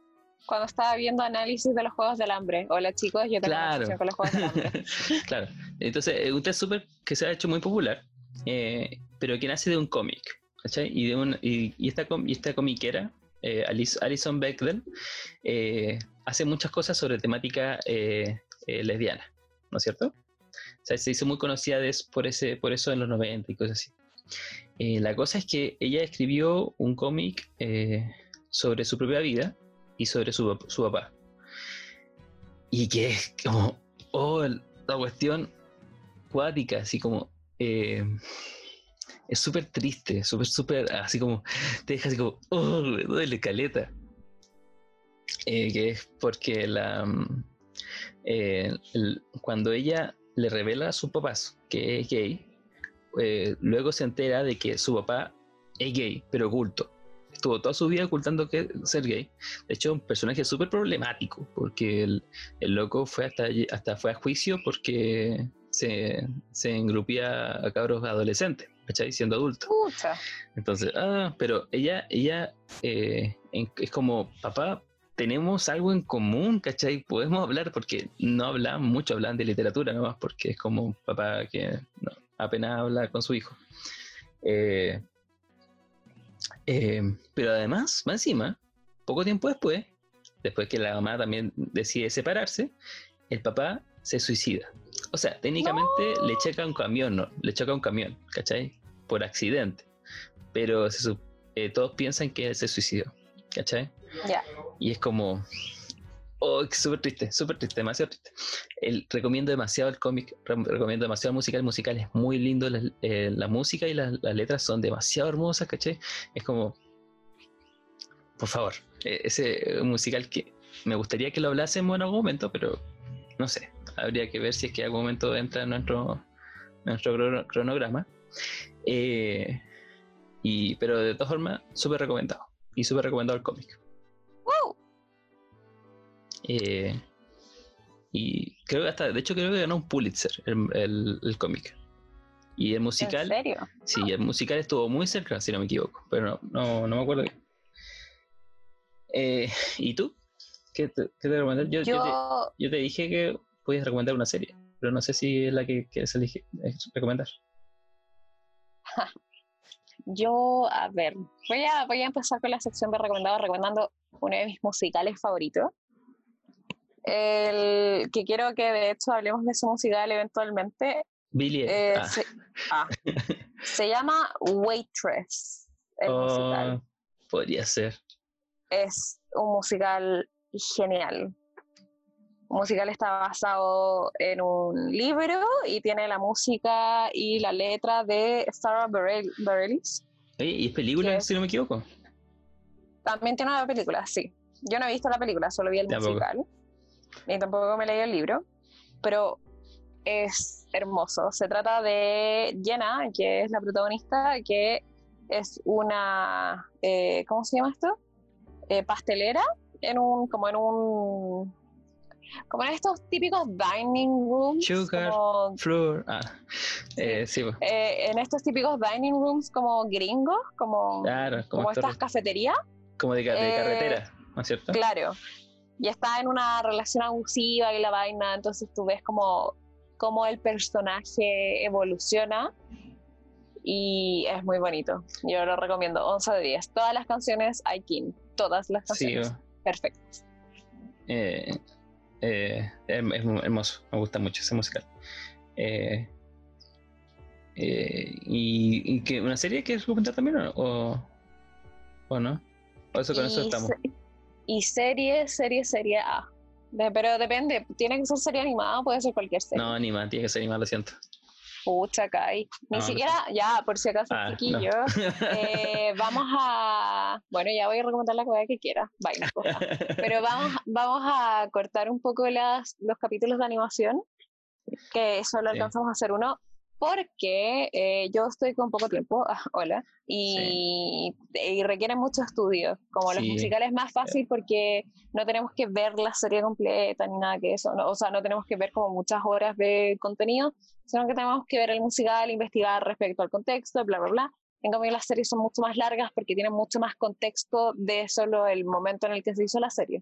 cuando estaba viendo análisis de los Juegos del Hambre. Hola chicos, yo tengo Claro. con los Juegos del Hambre. claro. Entonces, es un test súper que se ha hecho muy popular, eh, pero que nace de un cómic, ¿cachai? Y, de un, y, y esta, com- y esta comiquera, eh, Alice- Alison Bechdel, eh, hace muchas cosas sobre temática eh, eh, lesbiana, ¿no es cierto? O sea, se hizo muy conocida des- por, ese, por eso en los 90 y cosas así. Eh, la cosa es que ella escribió un cómic eh, sobre su propia vida y sobre su, su papá. Y que es como, oh, la cuestión cuática, así como, eh, es súper triste, súper, súper, así como, te deja así como, oh, me duele caleta. Eh, que es porque la, mm, eh, el- cuando ella le revela a sus papás que es gay, eh, luego se entera de que su papá es gay, pero oculto. Estuvo toda su vida ocultando que ser gay. De hecho, un personaje súper problemático, porque el, el loco fue hasta, hasta fue a juicio porque se, se engrupía a cabros adolescentes, ¿cachai? Siendo adulto. Pucha. Entonces, ah, pero ella, ella eh, en- es como, papá, tenemos algo en común, ¿cachai? Podemos hablar porque no hablan mucho, hablan de literatura nomás, porque es como un papá que no, apenas habla con su hijo. Eh, eh, pero además, más encima, poco tiempo después, después que la mamá también decide separarse, el papá se suicida. O sea, técnicamente le checa un camión, ¿no? Le choca un camión, ¿cachai? Por accidente. Pero se eh, todos piensan que él se suicidó, ¿cachai? Ya. Y es como. Oh, súper triste, súper triste, demasiado triste. El, recomiendo demasiado el cómic, re- recomiendo demasiado el musical. El musical es muy lindo, la, eh, la música y las, las letras son demasiado hermosas, ¿cachai? Es como. Por favor, eh, ese musical que me gustaría que lo hablásemos en algún momento, pero no sé. Habría que ver si es que en algún momento entra en nuestro, nuestro crono- cronograma. Eh, y, pero de todas formas, súper recomendado. Y súper recomendado el cómic. ¡Wow! Eh, y creo que hasta, de hecho creo que ganó un Pulitzer el, el- el cómic. Y el ¿En musical, serio? sí, el musical estuvo muy cerca, si no me equivoco, pero no, no, no me acuerdo bien. Eh, ¿Y tú? ¿Qué te, qué te recomendar? Yo, yo te, Yo, te dije que podías recomendar una serie, pero no sé si es la que quieres elige- eh, recomendar. yo, a ver, voy a, voy a empezar con la sección de recomendados, recomendando uno de mis musicales favoritos. El que quiero que de hecho hablemos de ese musical eventualmente. Billy. eh, ah, se, ah, se llama Waitress. El oh, musical. podría ser. Es un musical genial. Musical está basado en un libro y tiene la música y la letra de Sarah Bareilles. Oye, ¿y es película, si no me equivoco? También tiene una película, sí. Yo no he visto la película, solo vi el Tampoco. musical. Ni tampoco me leí el libro. Pero es hermoso. Se trata de Jenna, que es la protagonista, que es una, eh, ¿cómo se llama esto? Eh, pastelera, en un, como en un, como en estos típicos dining rooms. Sugar, como- Floor. Ah, eh, sí, pues, eh, en estos típicos dining rooms como gringos, como, claro, como, como estas cafeterías. como de, de eh, carretera, ¿no es cierto? Claro. Y está en una relación abusiva y la vaina, entonces tú ves como, como el personaje evoluciona y es muy bonito. Yo lo recomiendo, 11 de 10. Todas las canciones hay King, todas las Sí, canciones. Perfectas. eh, eh, es, es hermoso, me gusta mucho ese musical. Eh, eh, y, y que una serie que recomendar también o, o, o no? O eso con eso y, estamos. se- y serie, serie, serie A. De- pero depende, tiene que ser serie animada, puede ser cualquier serie. No, anima, tiene que ser anima, lo siento. Pucha, Kai. Ni No, siquiera, ya, por si acaso, Ah, no. chiquillo. eh, vamos a. Bueno, ya voy a recomendar la cosa que quiera. Bye. Pero vamos, vamos a cortar un poco las, los capítulos de animación, que solo Sí. alcanzamos a hacer uno, porque eh, yo estoy con poco tiempo, ah, hola, y, y requiere mucho estudio. Como los Sí. musicales es más fácil porque no tenemos que ver la serie completa ni nada que eso, no, o sea, no tenemos que ver como muchas horas de contenido, sino que tenemos que ver el musical, investigar respecto al contexto, bla, bla, bla. En cambio, las series son mucho más largas porque tienen mucho más contexto de solo el momento en el que se hizo la serie.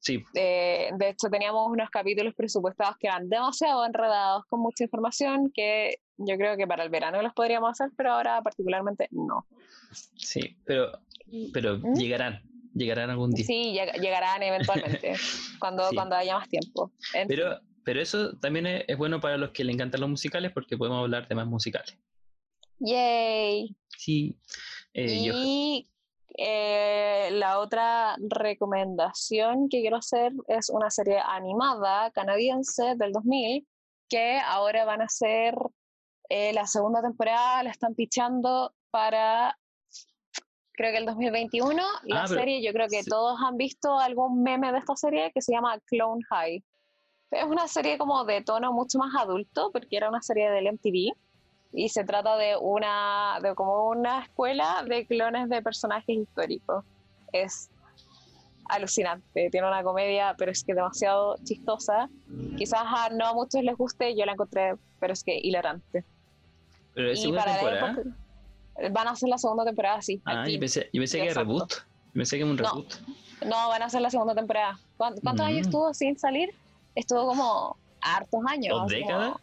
sí, Eh, de hecho, teníamos unos capítulos presupuestados que eran demasiado enredados con mucha información que yo creo que para el verano los podríamos hacer, pero ahora particularmente no. sí, pero, pero ¿Mm? llegarán, llegarán algún día. Sí, lleg- llegarán eventualmente, cuando, Sí. cuando haya más tiempo. En fin. Pero, pero eso también es, es bueno para los que le encantan los musicales porque podemos hablar de más musicales. Yay. Sí, eh, yo- Y eh, la otra recomendación que quiero hacer es una serie animada canadiense del 2000 que ahora van a hacer eh, la segunda temporada, la están pichando para creo que el 2021. La Ah, serie, yo creo que sí. todos han visto algún meme de esta serie que se llama Clone High. Es una serie como de tono mucho más adulto porque era una serie del MTV y se trata de una de como una escuela de clones de personajes históricos. Es alucinante, tiene una comedia, pero es que demasiado chistosa. Quizás a no a muchos les guste, yo la encontré, pero es que hilarante. Pero es Y segunda temporada. época- van a hacer la segunda temporada, sí. Ah, yo pensé, yo pensé que era reboot. Yo pensé que era un No. reboot. No, van a hacer la segunda temporada. ¿Cuán- ¿Cuántos años Mm. estuvo sin salir? Estuvo como hartos años. ¿Dos décadas? como-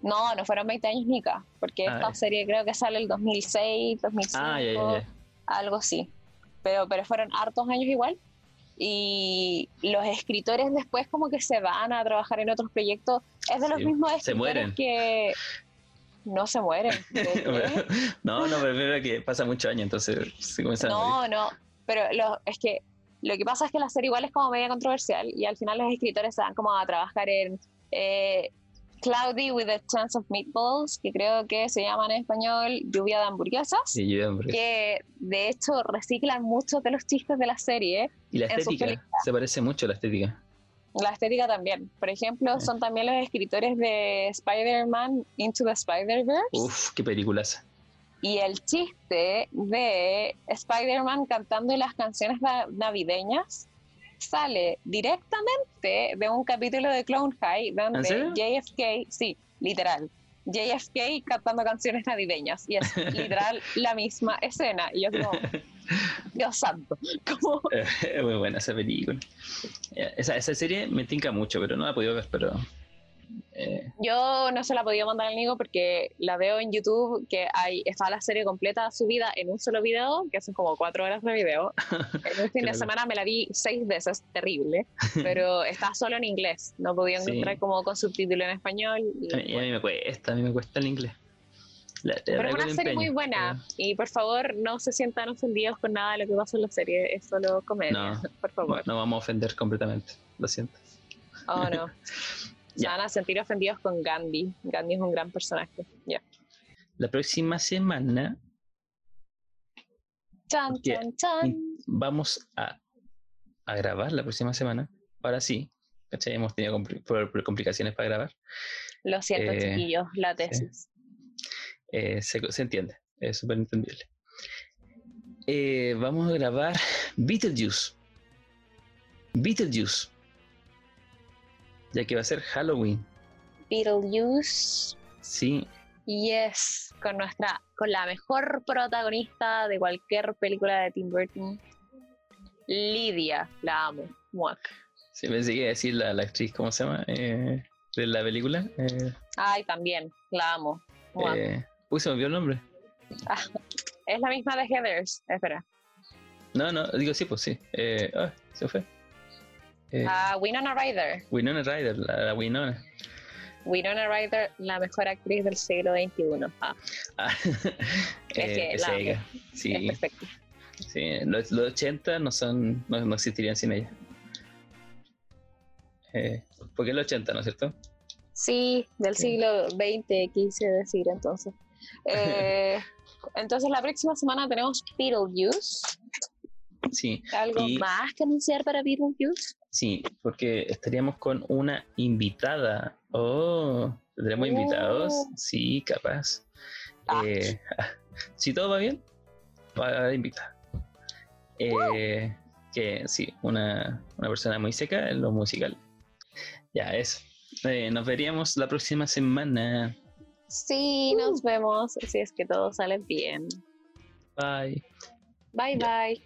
No, no fueron 20 años Nica, porque Ah, esta ya. serie creo que sale el 2006, 2005, Ah, ya, ya, ya. algo así. Pero, pero fueron hartos años igual. Y los escritores después como que se van a trabajar en otros proyectos. Es de los Sí, mismos se escritores mueren. que no se mueren. ¿de no, no, pero es que pasa muchos años, entonces se comienzan a morir. No, no, pero lo, es que lo que pasa es que la serie igual es como media controversial y al final los escritores se van como a trabajar en eh, Cloudy with a Chance of Meatballs, que creo que se llama en español Lluvia de Hamburguesas, Sí, yo, hombre. que de hecho reciclan muchos de los chistes de la serie, Y la estética, se parece mucho a la estética. La estética también. Por ejemplo, son también los escritores de Spider-Man Into the Spider-Verse. Uf, qué películas. Y el chiste de Spider-Man cantando las canciones na- navideñas sale directamente de un capítulo de Clone High ¿En donde? JFK, sí, literal, JFK cantando canciones navideñas y es literal la misma escena. Y yo como, Dios santo, como, es muy buena esa película. Eh, Esa, esa serie me tinca mucho, pero no la he podido ver, pero... eh, yo no se la podía mandar al Nico porque la veo en YouTube que hay, está la serie completa subida en un solo video, que son como cuatro horas de video. En un fin de semana me la vi seis veces, terrible, pero está solo en inglés. No podía Sí. encontrar como con subtítulo en español. y a, mí, a mí me cuesta, a mí me cuesta el inglés. La- Pero es una serie muy buena y por favor no se sientan ofendidos con nada de lo que pasa en la serie, es solo comedia, No. por favor. No vamos a ofender completamente, lo siento. Oh no. Se van a sentir ofendidos con Gandhi. Gandhi es un gran personaje. Ya. La próxima semana Chan, chan, chan. vamos a, a grabar la próxima semana. Ahora sí, ¿cachai? Hemos tenido complicaciones para grabar. Lo siento, Eh, chiquillos, la tesis. Eh, se, se entiende, es súper entendible. Eh, vamos a grabar Beetlejuice. Beetlejuice. Ya que va a ser Halloween. Beetlejuice, Sí, yes, con nuestra, con la mejor protagonista de cualquier película de Tim Burton, Lidia, la amo. Muac. sí me sigue decir la, la actriz, ¿cómo se llama? Eh, de la película. Eh, Ay, también, la amo. Eh, uy, se me olvidó el nombre. Es la misma de Heathers, espera. No, no, digo sí, pues sí. Eh, ah, se fue. Eh, Ah, Winona Ryder. Winona Ryder, la, la Winona. Winona Ryder, la mejor actriz del siglo XXI. Ah, Ah, que eh, la amo. ella. Sí, es perfecto. sí, los, los 80 no son, no, no existirían sin ella. Eh, porque es los 80, ¿no es cierto? Sí, del Sí. siglo XX, quise decir entonces. Eh, entonces la próxima semana tenemos Beetlejuice. Sí, ¿Algo Y- más que anunciar para Beetlejuice? sí, porque estaríamos con una invitada. Oh, ¿tendremos Oh. invitados? Sí, capaz. Ah. Eh, si todo va bien, va a haber invitada. Eh, que sí, una, una persona muy seca en lo musical. Ya, eso. Eh, nos veríamos la próxima semana. Sí, nos vemos si es que todo sale bien. Bye. Bye bye.